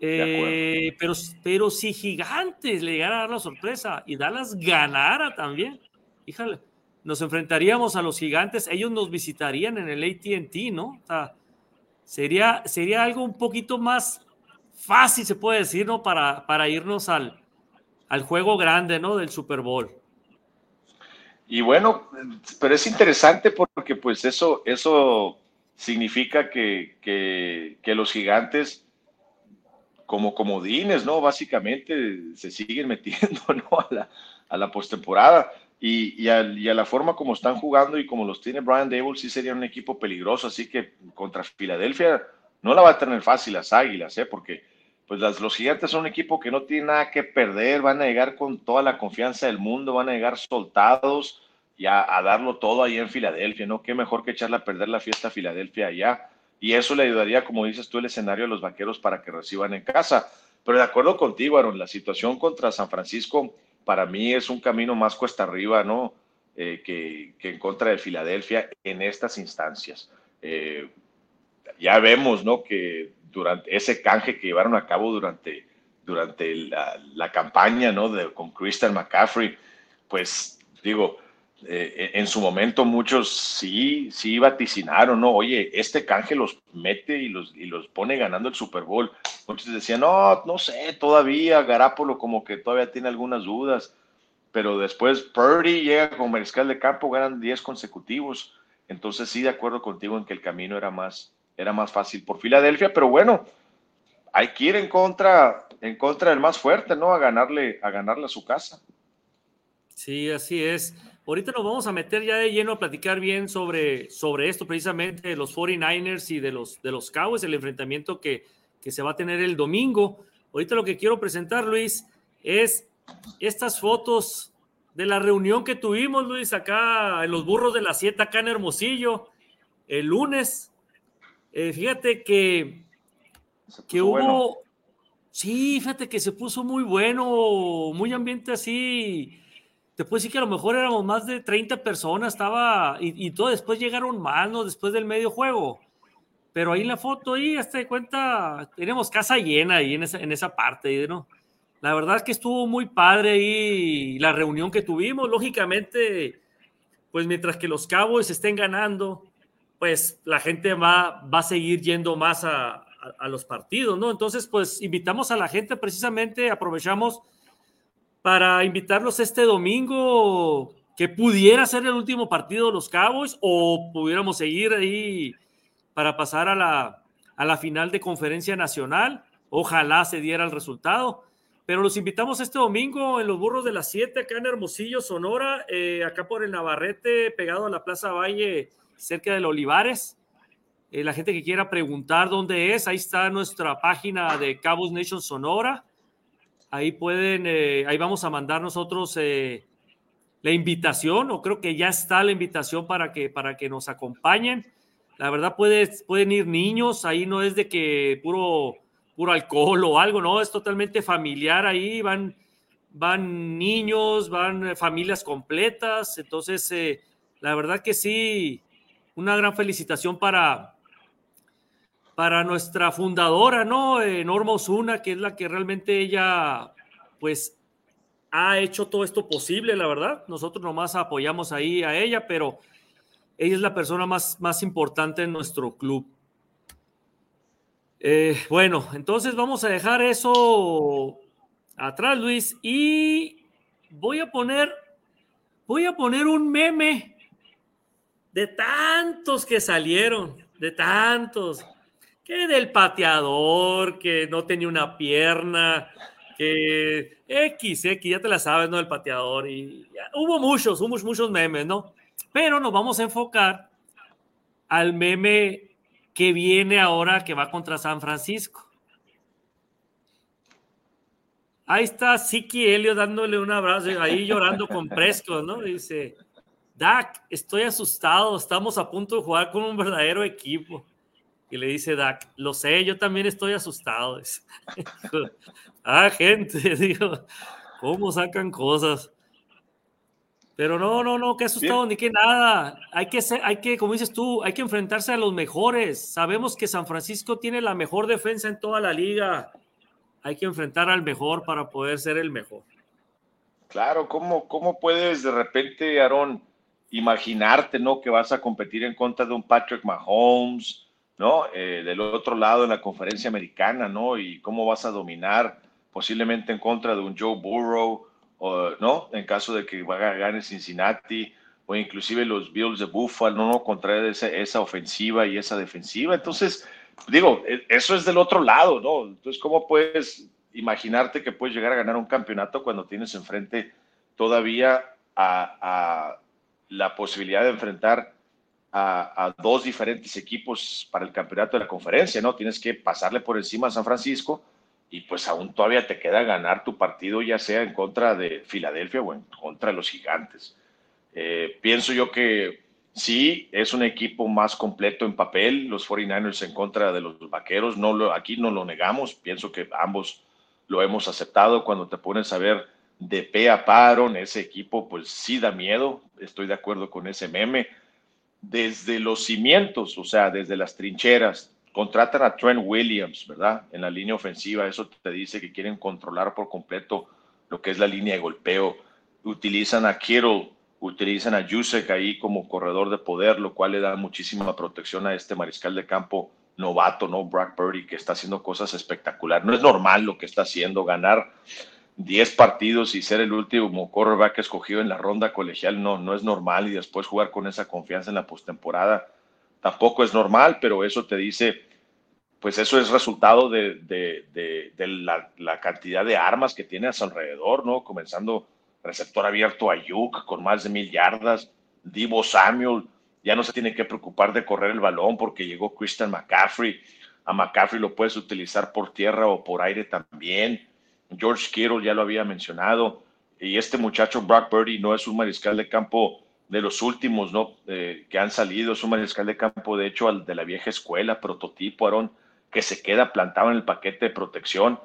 Speaker 1: Eh, pero, pero si Gigantes le llegara a dar la sorpresa y Dallas ganara también, fíjale, nos enfrentaríamos a los Gigantes, ellos nos visitarían en el ATT, ¿no? O sea, sería, sería algo un poquito más fácil, se puede decir, ¿no? Para, para irnos al, al juego grande, ¿no? Del Super Bowl.
Speaker 2: Y bueno, pero es interesante porque pues eso, eso significa que, que, los gigantes como comodines, ¿no? Básicamente se siguen metiendo, ¿no? A la, a postemporada. Y, y, a, a, la forma como están jugando y como los tiene Brian Dable, sí sería un equipo peligroso. Así que contra Filadelfia no la va a tener fácil las Águilas, ¿eh? porque pues los Gigantes son un equipo que no tiene nada que perder, van a llegar con toda la confianza del mundo, van a llegar soltados y a, darlo todo ahí en Filadelfia, ¿no? Qué mejor que echarle a perder la fiesta a Filadelfia allá. Y eso le ayudaría, como dices tú, el escenario a los vaqueros para que reciban en casa. Pero de acuerdo contigo, Aaron, la situación contra San Francisco para mí es un camino más cuesta arriba, ¿no? Eh, que, en contra de Filadelfia en estas instancias. Eh, ya vemos, ¿no? Que durante ese canje que llevaron a cabo durante, durante la, campaña, ¿no? Con Christian McCaffrey, pues digo, eh, en su momento muchos sí, sí vaticinaron, ¿no? Oye, este canje los mete y los, y los pone ganando el Super Bowl. Muchos decían, no, no sé, todavía Garapolo como que todavía tiene algunas dudas, pero después Purdy llega con mariscal de campo, ganan 10 consecutivos. Entonces sí, de acuerdo contigo en que el camino era más, era más fácil por Filadelfia, pero bueno, hay que ir en contra, en contra del más fuerte, ¿no? A ganarle, a ganarle a su casa.
Speaker 1: Sí, así es. Ahorita nos vamos a meter ya de lleno a platicar bien sobre, sobre esto, precisamente de los 49ers y de los, de los Cowboys, el enfrentamiento que, que se va a tener el domingo. Ahorita lo que quiero presentar, Luis, es estas fotos de la reunión que tuvimos, Luis, acá en los burros de la siete, acá en Hermosillo, el lunes. Eh, fíjate que, que hubo, sí, fíjate que se puso muy bueno, muy ambiente así. Te puedo decir que a lo mejor éramos más de 30 personas, estaba, y, todo después llegaron más, ¿no? Después del medio juego. Pero ahí en la foto, ahí, hasta de cuenta, tenemos casa llena ahí en esa, en esa parte, ¿no? La verdad es que estuvo muy padre ahí la reunión que tuvimos. Lógicamente, pues mientras que los Cowboys estén ganando, pues la gente va, va a seguir yendo más a, a, los partidos, ¿no? Entonces, pues invitamos a la gente precisamente, aprovechamos para invitarlos este domingo, que pudiera ser el último partido de los Cowboys o pudiéramos seguir ahí para pasar a la, a la final de conferencia nacional. Ojalá se diera el resultado. Pero los invitamos este domingo en los burros de las 7, acá en Hermosillo, Sonora, eh, acá por el Navarrete, pegado a la Plaza Valle, cerca del Olivares. Eh, la gente que quiera preguntar dónde es, ahí está nuestra página de Cabos Nation Sonora. Ahí pueden, eh, ahí vamos a mandar nosotros la invitación, o creo que ya está la invitación para que, para que nos acompañen. La verdad, pueden ir niños, ahí no es de que puro puro alcohol o algo, no, es totalmente familiar ahí, van, van niños, van familias completas, entonces eh, la verdad que sí, una gran felicitación para, para nuestra fundadora, ¿no? Eh, Norma Osuna, que es la que realmente ella, pues, ha hecho todo esto posible, la verdad. Nosotros nomás apoyamos ahí a ella, pero ella es la persona más, más importante en nuestro club. Eh, bueno, entonces vamos a dejar eso atrás, Luis, y voy a poner, voy a poner un meme de tantos que salieron, de tantos, que del pateador, que no tenía una pierna, que X, X, ya te la sabes, ¿no? Del pateador, y hubo muchos, hubo muchos memes, ¿no? Pero nos vamos a enfocar al meme que viene ahora que va contra San Francisco. Ahí está Siki Helio dándole un abrazo, ahí llorando con Presco, ¿no? Dice, Dak, estoy asustado, estamos a punto de jugar con un verdadero equipo. Y le dice Dak, lo sé, yo también estoy asustado. ah, gente, digo, ¿cómo sacan cosas? Pero no, no, no, que asustado ni que nada. Hay que ser, hay que, como dices tú, hay que enfrentarse a los mejores. Sabemos que San Francisco tiene la mejor defensa en toda la liga. Hay que enfrentar al mejor para poder ser el mejor.
Speaker 2: Claro, ¿cómo, cómo puedes de repente, Aaron, imaginarte, ¿no? Que vas a competir en contra de un Patrick Mahomes, ¿no? Eh, del otro lado en la conferencia americana, ¿no? Y cómo vas a dominar posiblemente en contra de un Joe Burrow ¿no? En caso de que vaya a Cincinnati o inclusive los Bills de Buffalo, ¿no? Contra esa, esa ofensiva y esa defensiva. Entonces, digo, e, eso es del otro lado, ¿no? Entonces, ¿cómo puedes imaginarte que puedes llegar a ganar un campeonato cuando tienes enfrente todavía a, la posibilidad de enfrentar a, a, dos diferentes equipos para el campeonato de la conferencia, ¿no? Tienes que pasarle por encima a San Francisco y pues aún todavía te queda ganar tu partido, ya sea en contra de Filadelfia o en contra de los gigantes. Eh, pienso yo que sí, es un equipo más completo en papel, los 49ers en contra de los vaqueros, no lo, aquí no lo negamos, pienso que ambos lo hemos aceptado cuando te pones a ver de pe a paro, ese equipo pues sí da miedo, estoy de acuerdo con ese meme, desde los cimientos, o sea, desde las trincheras, contratan a Trent Williams, ¿verdad? En la línea ofensiva, eso te dice que quieren controlar por completo lo que es la línea de golpeo. Utilizan a Kittle, utilizan a Jusek ahí como corredor de poder, lo cual le da muchísima protección a este mariscal de campo novato, ¿no? Brock Purdy, que está haciendo cosas espectaculares. No es normal lo que está haciendo, ganar 10 partidos y ser el último quarterback escogido en la ronda colegial, no, no es normal y después jugar con esa confianza en la postemporada tampoco es normal, pero eso te dice pues eso es resultado de, la, cantidad de armas que tiene a su alrededor, ¿no? Comenzando receptor abierto a Yuk con más de mil yardas, Divo Samuel, ya no se tiene que preocupar de correr el balón porque llegó Christian McCaffrey, a McCaffrey lo puedes utilizar por tierra o por aire también, George Kittle ya lo había mencionado, y este muchacho Brock Birdie no es un mariscal de campo de los últimos, ¿no? Eh, que han salido, es un mariscal de campo, de hecho, al de la vieja escuela, prototipo, Aaron, que se queda plantado en el paquete de protección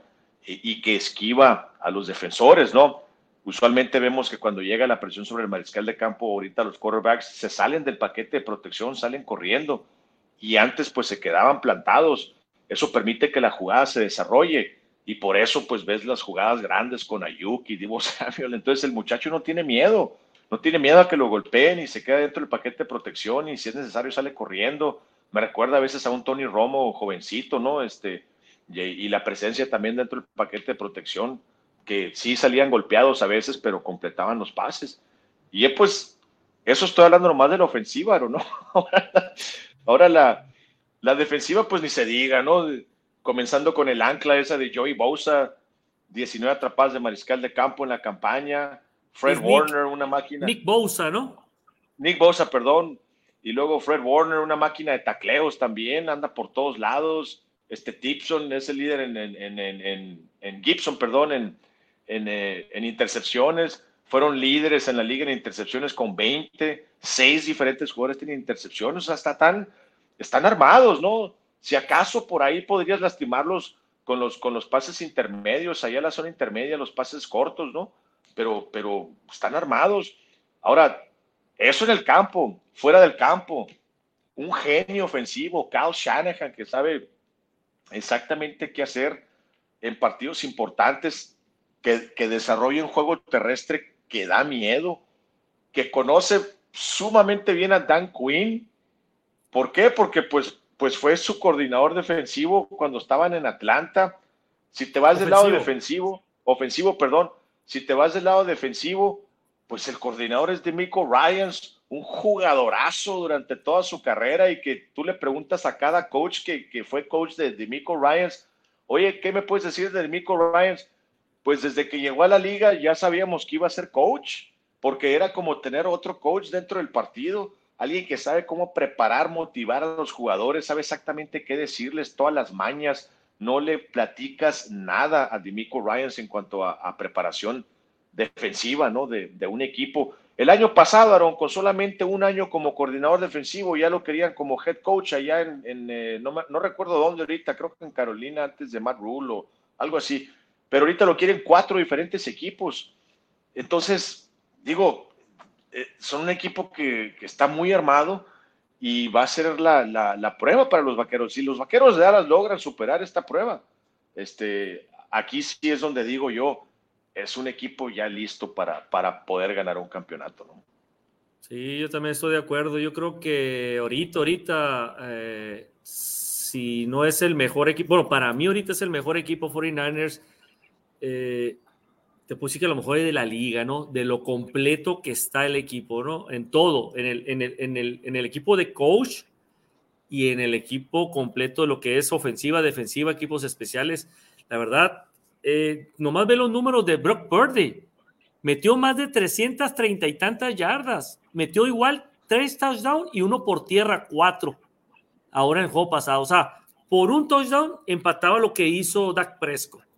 Speaker 2: y, que esquiva a los defensores, ¿no? Usualmente vemos que cuando llega la presión sobre el mariscal de campo, ahorita los quarterbacks se salen del paquete de protección, salen corriendo y antes pues se quedaban plantados. Eso permite que la jugada se desarrolle y por eso pues ves las jugadas grandes con Ayuk y Divo Samuel. Entonces el muchacho no tiene miedo, no tiene miedo a que lo golpeen y se queda dentro del paquete de protección y si es necesario sale corriendo me recuerda a veces a un Tony Romo jovencito, ¿no? Este, y, la presencia también dentro del paquete de protección, que sí salían golpeados a veces, pero completaban los pases. Y pues, eso estoy hablando nomás de la ofensiva, ¿no? Ahora la, la defensiva, pues ni se diga, ¿no? Comenzando con el ancla esa de Joey Bosa, 19 atrapadas de mariscal de campo en la campaña. Fred Warner, una máquina.
Speaker 1: Nick Bosa, ¿no?
Speaker 2: Nick Bosa, perdón. Y luego Fred Warner, una máquina de tacleos también, anda por todos lados. Este Gibson es el líder en, en, en, en Gibson, perdón, en, eh, en, intercepciones. Fueron líderes en la liga en intercepciones con 20. Seis diferentes jugadores tienen intercepciones. O sea, está tan, están armados, ¿no? Si acaso por ahí podrías lastimarlos con los, con los pases intermedios, allá en la zona intermedia, los pases cortos, ¿no? Pero, pero están armados. Ahora, eso en el campo, fuera del campo, un genio ofensivo, Kyle Shanahan, que sabe exactamente qué hacer en partidos importantes, que, que desarrolla un juego terrestre que da miedo, que conoce sumamente bien a Dan Quinn. ¿Por qué? Porque pues, pues fue su coordinador defensivo cuando estaban en Atlanta. Si te vas del lado defensivo, ofensivo, perdón, si te vas del lado defensivo, pues el coordinador es de Miko Ryans, un jugadorazo durante toda su carrera y que tú le preguntas a cada coach que, que fue coach de, de Miko Ryans, oye, ¿qué me puedes decir de Miko Ryans? Pues desde que llegó a la liga ya sabíamos que iba a ser coach, porque era como tener otro coach dentro del partido, alguien que sabe cómo preparar, motivar a los jugadores, sabe exactamente qué decirles, todas las mañas, no le platicas nada a Demico Ryans en cuanto a preparación defensiva, ¿no? De, un equipo. El año pasado, Aaron, con solamente un año como coordinador defensivo, ya lo querían como head coach allá en, eh, no, no, recuerdo dónde ahorita, creo que en Carolina antes de Matt Rule o algo así, pero ahorita lo quieren cuatro diferentes equipos. Entonces, digo, eh, son un equipo que, que, está muy armado y va a ser la, la, la, prueba para los vaqueros. Si los vaqueros de Dallas logran superar esta prueba, este, aquí sí es donde digo yo, es un equipo ya listo para, para poder ganar un campeonato, ¿no?
Speaker 1: Sí, yo también estoy de acuerdo. Yo creo que ahorita, ahorita, eh, si no es el mejor equipo, bueno, para mí ahorita es el mejor equipo 49ers, eh, te puse que a lo mejor es de la liga, ¿no? De lo completo que está el equipo, ¿no? En todo, en el, en el, en el, en el equipo de coach y en el equipo completo, lo que es ofensiva, defensiva, equipos especiales. La verdad, eh, nomás ve los números de Brock Purdy. Metió más de 330 y tantas yardas. Metió igual tres touchdowns y uno por tierra, cuatro. Ahora en el juego pasado. O sea, por un touchdown empataba lo que hizo Dak Prescott.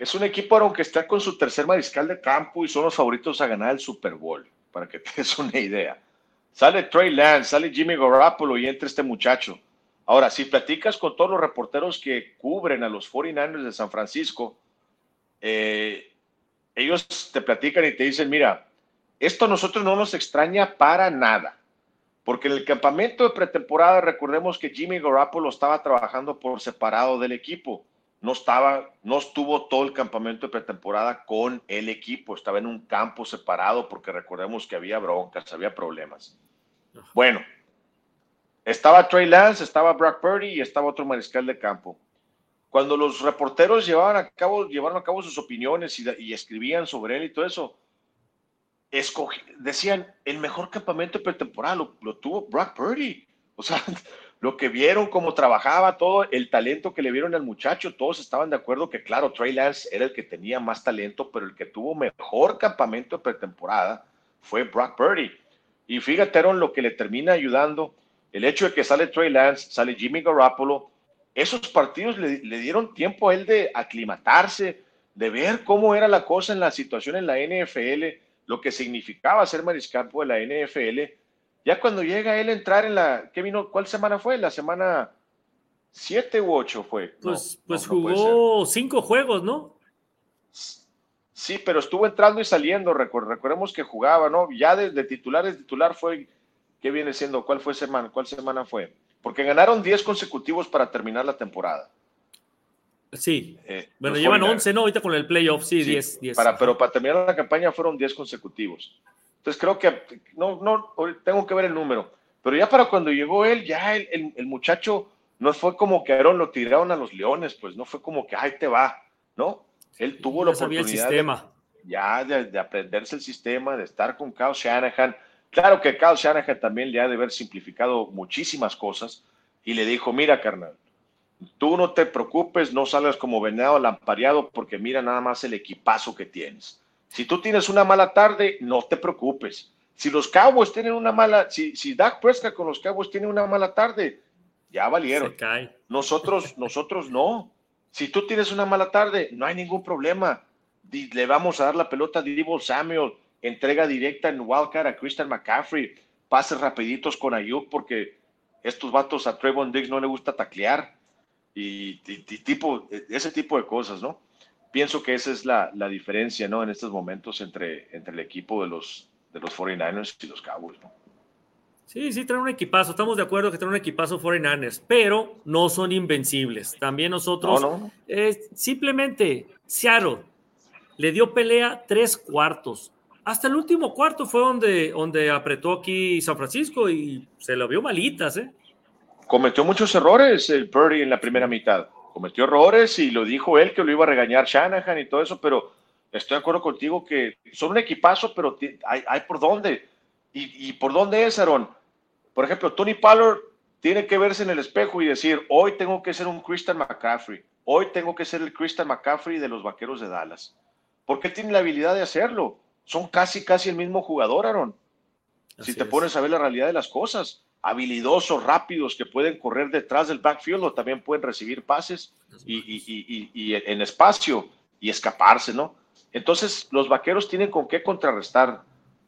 Speaker 2: Es un equipo, aunque está con su tercer mariscal de campo y son los favoritos a ganar el Super Bowl, para que te des una idea. Sale Trey Lance, sale Jimmy Garoppolo y entra este muchacho. Ahora, si platicas con todos los reporteros que cubren a los 49ers de San Francisco, eh, ellos te platican y te dicen, mira, esto a nosotros no nos extraña para nada, porque en el campamento de pretemporada recordemos que Jimmy Garoppolo estaba trabajando por separado del equipo, no estaba, no estuvo todo el campamento de pretemporada con el equipo, estaba en un campo separado porque recordemos que había broncas, había problemas. Bueno, estaba Trey Lance, estaba Brock Purdy y estaba otro mariscal de campo. Cuando los reporteros llevaban a cabo, llevaron a cabo sus opiniones y, escribían sobre él y todo eso, decían, el mejor campamento pretemporal lo, lo tuvo Brock Purdy. O sea, lo que vieron, cómo trabajaba, todo el talento que le vieron al muchacho, todos estaban de acuerdo que, claro, Trey Lance era el que tenía más talento, pero el que tuvo mejor campamento de pretemporada fue Brock Purdy. Y fíjate, Aaron, lo que le termina ayudando el hecho de que sale Trey Lance, sale Jimmy Garoppolo, esos partidos le, dieron tiempo a él de aclimatarse, de ver cómo era la cosa en la situación en la NFL, lo que significaba ser mariscal de la NFL. Ya cuando llega él a entrar en la, ¿qué vino? ¿Cuál semana fue? La semana 7 u 8 fue.
Speaker 1: Pues, pues jugó cinco juegos, ¿no?
Speaker 2: Sí, pero estuvo entrando y saliendo, recordemos que jugaba, ¿no? Ya de, de titular de titular fue ¿Qué viene siendo? ¿Cuál fue semana? ¿Cuál semana fue? Porque ganaron 10 consecutivos para terminar la temporada.
Speaker 1: Sí. Eh, bueno, llevan 11, ¿no? Ahorita con el playoff, sí, 10.
Speaker 2: Para, pero para terminar la campaña fueron 10 consecutivos. Entonces creo que, no, no, tengo que ver el número, Pero ya para cuando llegó él, ya el, el, muchacho no fue como que Aaron lo tiraron a los leones, pues no fue como que, ay, te va, ¿no? Él tuvo la oportunidad
Speaker 1: sistema.
Speaker 2: De, ya de, aprenderse el sistema, de estar con Kyle Shanahan. Claro que Kyle Shanahan también le ha de haber simplificado muchísimas cosas y le dijo, mira, carnal, tú no te preocupes, no salgas como venado lampareado porque mira nada más el equipazo que tienes. Si tú tienes una mala tarde, no te preocupes. Si los Cowboys tienen una mala, si, si Dak Prescott con los Cowboys tiene una mala tarde, ya valieron. Nosotros, nosotros no. Si tú tienes una mala tarde, no hay ningún problema. Le vamos a dar la pelota a Divo Samuel, entrega directa en Wildcat a Christian McCaffrey, pases rapiditos con Ayuk porque estos vatos a Trevon Diggs no le gusta taclear y, tipo, ese tipo de cosas, ¿no? Pienso que esa es la, la, diferencia, ¿no? En estos momentos entre, entre el equipo de los, de los 49ers y los Cowboys, ¿no?
Speaker 1: Sí, sí, traen un equipazo. Estamos de acuerdo que traen un equipazo 49ers, pero no son invencibles. También nosotros, no, simplemente, Seattle le dio pelea tres cuartos. Hasta el último cuarto fue donde, donde apretó aquí San Francisco y se lo vio malitas, ¿eh?
Speaker 2: cometió muchos errores el Purdy en la primera mitad. Cometió errores y lo dijo él que lo iba a regañar Shanahan y todo eso, pero estoy de acuerdo contigo que son un equipazo, pero hay, hay por dónde. ¿Y, por dónde es, Aaron? Por ejemplo, Tony Pollard tiene que verse en el espejo y decir, hoy tengo que ser un Christian McCaffrey, hoy tengo que ser el Christian McCaffrey de los Vaqueros de Dallas. Porque él tiene la habilidad de hacerlo. Son casi, casi el mismo jugador, Aaron. si te pones a ver la realidad de las cosas habilidosos, rápidos, que pueden correr detrás del backfield o también pueden recibir pases y, en espacio y escaparse, ¿no? Entonces, los vaqueros tienen con qué contrarrestar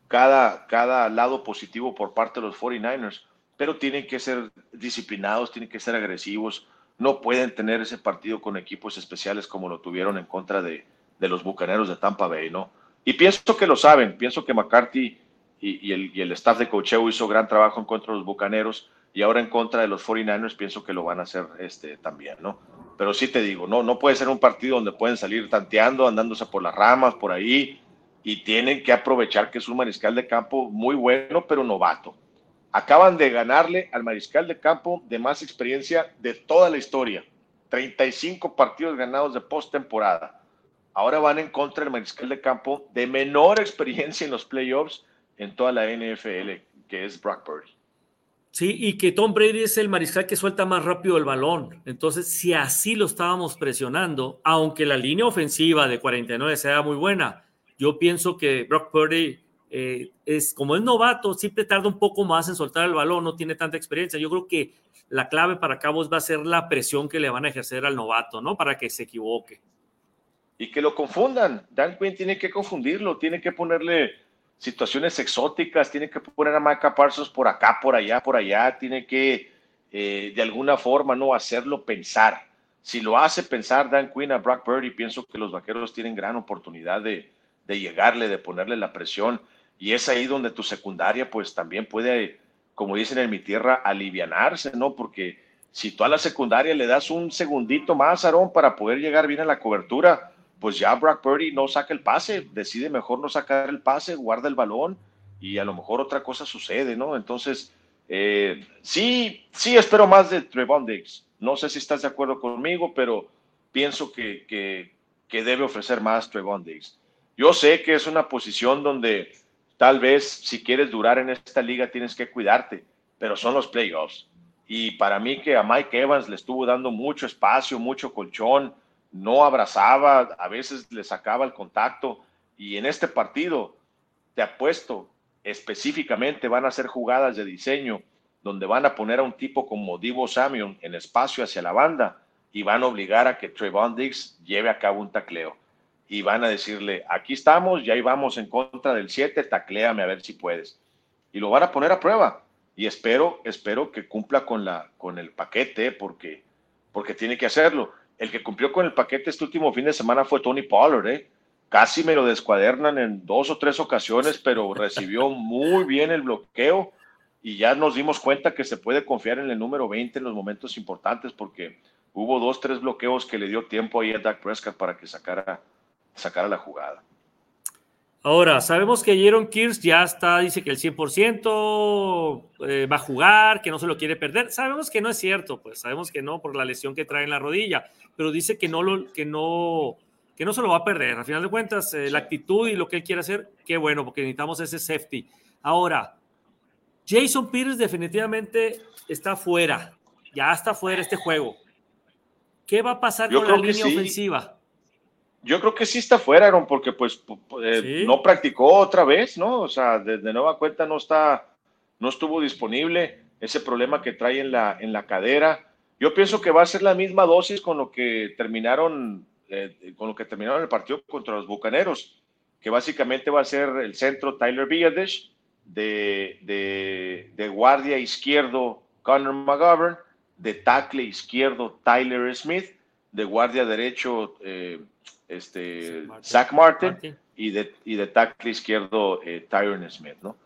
Speaker 2: cada, cada lado positivo por parte de los 49ers, pero tienen que ser disciplinados, tienen que ser agresivos, no pueden tener ese partido con equipos especiales como lo tuvieron en contra de, de los bucaneros de Tampa Bay, ¿no? Y pienso que lo saben, pienso que McCarthy y, el, staff de cocheo hizo gran trabajo en contra de los Bucaneros y ahora en contra de los 49ers pienso que lo van a hacer este, también, ¿no? Pero sí te digo, no, no puede ser un partido donde pueden salir tanteando, andándose por las ramas, por ahí, y tienen que aprovechar que es un mariscal de campo muy bueno, pero novato. Acaban de ganarle al mariscal de campo de más experiencia de toda la historia. 35 partidos ganados de postemporada. Ahora van en contra del mariscal de campo de menor experiencia en los playoffs en toda la NFL, que es Brock Purdy.
Speaker 1: Sí, y que Tom Brady es el mariscal que suelta más rápido el balón. Entonces, si así lo estábamos presionando, aunque la línea ofensiva de 49 sea muy buena, yo pienso que Brock Purdy eh, es como es novato, siempre tarda un poco más en soltar el balón, no tiene tanta experiencia. Yo creo que la clave para Cabos va a ser la presión que le van a ejercer al novato, ¿no? Para que se equivoque.
Speaker 2: Y que lo confundan. Dan Quinn tiene que confundirlo, tiene que ponerle situaciones exóticas, tiene que poner a Micah Parsons por acá, por allá, por allá, tiene que eh, de alguna forma no hacerlo pensar. Si lo hace pensar Dan Quinn a Brock Purdy, pienso que los vaqueros tienen gran oportunidad de, de llegarle, de ponerle la presión. Y es ahí donde tu secundaria, pues también puede, como dicen en mi tierra, alivianarse, ¿no? Porque si tú a la secundaria le das un segundito más, Aarón, para poder llegar bien a la cobertura, pues ya Brock Purdy no saca el pase, decide mejor no sacar el pase, guarda el balón y a lo mejor otra cosa sucede, ¿no? Entonces, eh, sí, sí espero más de Trevon Diggs. No sé si estás de acuerdo conmigo, pero pienso que, que, que debe ofrecer más Trevon Diggs. Yo sé que es una posición donde tal vez si quieres durar en esta liga tienes que cuidarte, pero son los playoffs. Y para mí que a Mike Evans le estuvo dando mucho espacio, mucho colchón, no abrazaba, a veces le sacaba el contacto. Y en este partido, te apuesto, específicamente van a ser jugadas de diseño donde van a poner a un tipo como Divo Samuel en espacio hacia la banda y van a obligar a que Trayvon Diggs lleve a cabo un tacleo. Y van a decirle, aquí estamos, ya íbamos en contra del 7, tacléame a ver si puedes. Y lo van a poner a prueba. Y espero, espero que cumpla con, la, con el paquete porque, porque tiene que hacerlo. El que cumplió con el paquete este último fin de semana fue Tony Pollard, ¿eh? Casi me lo descuadernan en dos o tres ocasiones, pero recibió muy bien el bloqueo y ya nos dimos cuenta que se puede confiar en el número 20 en los momentos importantes porque hubo dos, tres bloqueos que le dio tiempo ahí a Dak Prescott para que sacara, sacara la jugada.
Speaker 1: Ahora, sabemos que Jaron Kears ya está, dice que el 100% eh, va a jugar, que no se lo quiere perder. Sabemos que no es cierto, pues sabemos que no por la lesión que trae en la rodilla, pero dice que no, lo, que no, que no se lo va a perder. Al final de cuentas, eh, la actitud y lo que él quiere hacer, qué bueno, porque necesitamos ese safety. Ahora, Jason Peters definitivamente está fuera, ya está fuera este juego. ¿Qué va a pasar con la línea ofensiva?
Speaker 2: Yo creo que sí está fuera, Aaron, porque pues eh, no practicó otra vez, ¿no? O sea, desde nueva cuenta no está, no estuvo disponible ese problema que trae en la, en la cadera. Yo pienso que va a ser la misma dosis con lo que terminaron, eh, con lo que terminaron el partido contra los Bucaneros, que básicamente va a ser el centro Tyler de, de, de guardia izquierdo Connor McGovern, de tackle izquierdo Tyler Smith, de guardia derecho eh, este, Zach Martin, Y, de, y de tackle izquierdo eh, Tyron Smith, ¿no?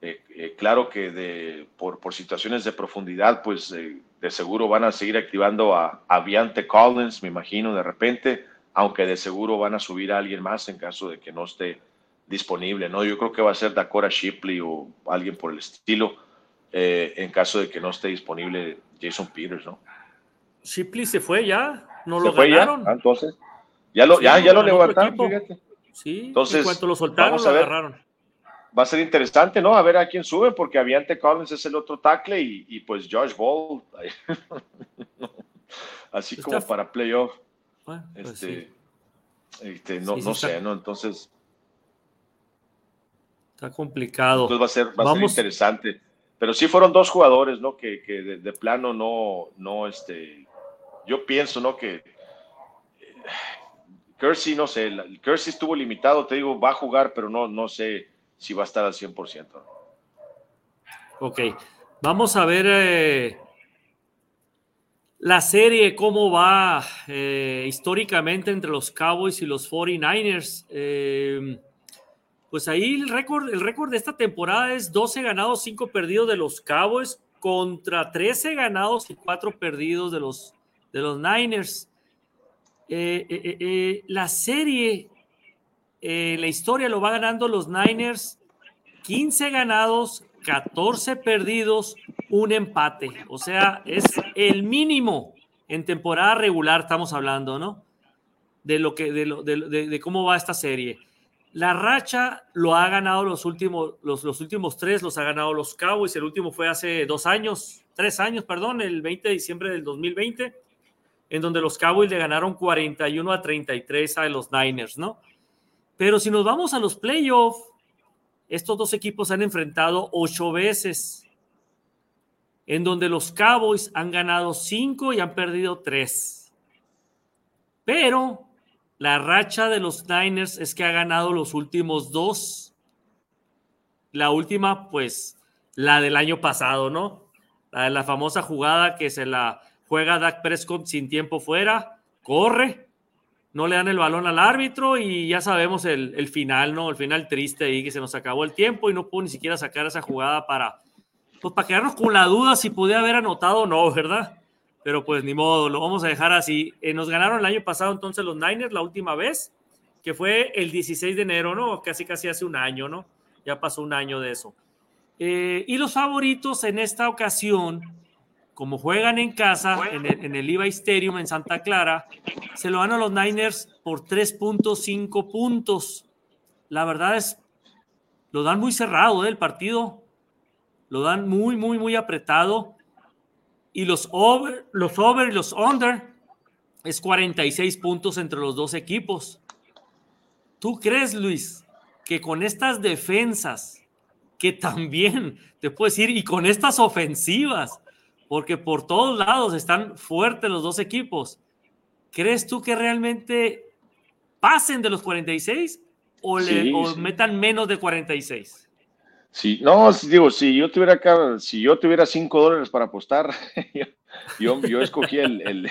Speaker 2: Eh, eh, claro que de, por, por, situaciones de profundidad, pues de seguro van a seguir activando a, a Collins, me imagino, de repente, aunque de seguro van a subir a alguien más en caso de que no esté disponible, ¿no? Yo creo que va a ser Dakota Shipley o alguien por el estilo, en caso de que no esté disponible Jason Peters, ¿no?
Speaker 1: Shipley se fue ya, no lo ganaron.
Speaker 2: Ah, entonces, ya lo, ya, ya lo levantaron, fíjate.
Speaker 1: Sí, Entonces, en cuanto lo soltaron, lo agarraron.
Speaker 2: Va a ser interesante, ¿no? A ver a quién sube, porque Aviante Collins es el otro tackle y, pues Josh Ball. Así como para playoff. Pues este, este, no, no sé, ¿no? Entonces.
Speaker 1: Está complicado.
Speaker 2: Entonces va a ser, va a ser interesante. Pero sí fueron dos jugadores, ¿no? Que, que de, de, plano no, no, este. Yo pienso, ¿no? Que Kersey, no sé, Kersey estuvo limitado, te digo, va a jugar, pero no, no sé si va a estar al 100%.
Speaker 1: Ok, vamos a ver eh, la serie, cómo va eh, históricamente entre los Cowboys y los 49ers. Eh, pues ahí el récord, el récord de esta temporada es 12 ganados, 5 perdidos de los Cowboys contra 13 ganados y 4 perdidos de los, de los Niners. Eh, eh, eh, la serie, la historia lo va ganando los Niners, 15 ganados, 14 perdidos, un empate. O sea, es el mínimo en temporada regular, estamos hablando, ¿no? De lo que, de, lo, de, cómo va esta serie. La racha lo ha ganado los últimos, los, los, últimos tres, los ha ganado los Cowboys. El último fue hace dos años, tres años, perdón, el 20 de diciembre del 2020 en donde los Cowboys le ganaron 41 a 33 a los Niners, ¿no? Pero si nos vamos a los playoffs, estos dos equipos han enfrentado ocho veces, en donde los Cowboys han ganado cinco y han perdido tres. Pero la racha de los Niners es que ha ganado los últimos dos. La última, pues, la del año pasado, ¿no? La de la famosa jugada que se la juega Dak Prescott sin tiempo fuera, corre, no le dan el balón al árbitro y ya sabemos el, final, ¿no? El final triste ahí que se nos acabó el tiempo y no pudo ni siquiera sacar esa jugada para, pues para quedarnos con la duda si podía haber anotado o no, ¿verdad? Pero pues ni modo, lo vamos a dejar así. Eh, nos ganaron el año pasado entonces los Niners la última vez, que fue el 16 de enero, ¿no? Casi casi hace un año, ¿no? Ya pasó un año de eso. Eh, y los favoritos en esta ocasión como juegan en casa, en el, en Stadium en Santa Clara, se lo dan a los Niners por 3.5 puntos. La verdad es, lo dan muy cerrado ¿eh? el partido, lo dan muy, muy, muy apretado. Y los over, los over y los under es 46 puntos entre los dos equipos. ¿Tú crees, Luis, que con estas defensas, que también te puedo decir, y con estas ofensivas, porque por todos lados están fuertes los dos equipos. ¿Crees tú que realmente pasen de los 46 o, le, metan menos de 46?
Speaker 2: Sí, no, digo, si yo tuviera acá, si yo tuviera 5 dólares para apostar, yo, yo, escogí el, el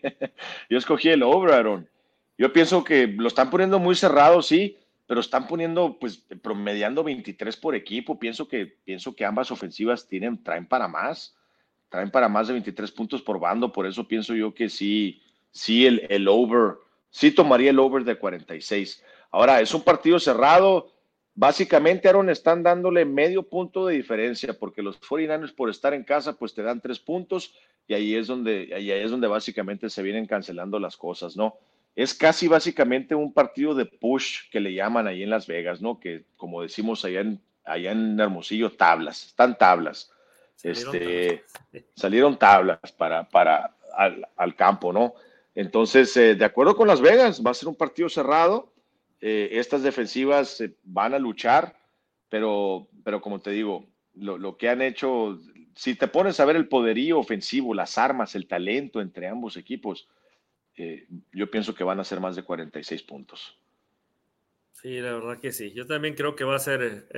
Speaker 2: yo escogí el over, Aaron. Yo pienso que lo están poniendo muy cerrado, sí, pero están poniendo, pues, promediando 23 por equipo. Pienso que, pienso que ambas ofensivas tienen, traen para más traen para más de 23 puntos por bando, por eso pienso yo que sí, sí el, el over, sí tomaría el over de 46. Ahora, es un partido cerrado, Básicamente, Aaron, están dándole medio punto de diferencia porque los 49ers por estar en casa, pues te dan tres puntos y ahí es donde, ahí es donde básicamente se vienen cancelando las cosas, ¿no? Es casi básicamente un partido de push que le llaman ahí en Las Vegas, ¿no? Que como decimos allá en, allá en Hermosillo, tablas, están tablas. Salieron este, tablas. salieron tablas para, para al, campo, ¿no? Entonces, eh, de acuerdo con Las Vegas, va a ser un partido cerrado eh, estas defensivas eh, van a luchar, pero, pero como te digo, lo, que han hecho, si te pones a ver el poderío ofensivo, las armas, el talento entre ambos equipos, yo pienso que van a ser más de 46 puntos.
Speaker 1: Sí, la verdad que sí. Yo también creo que va a ser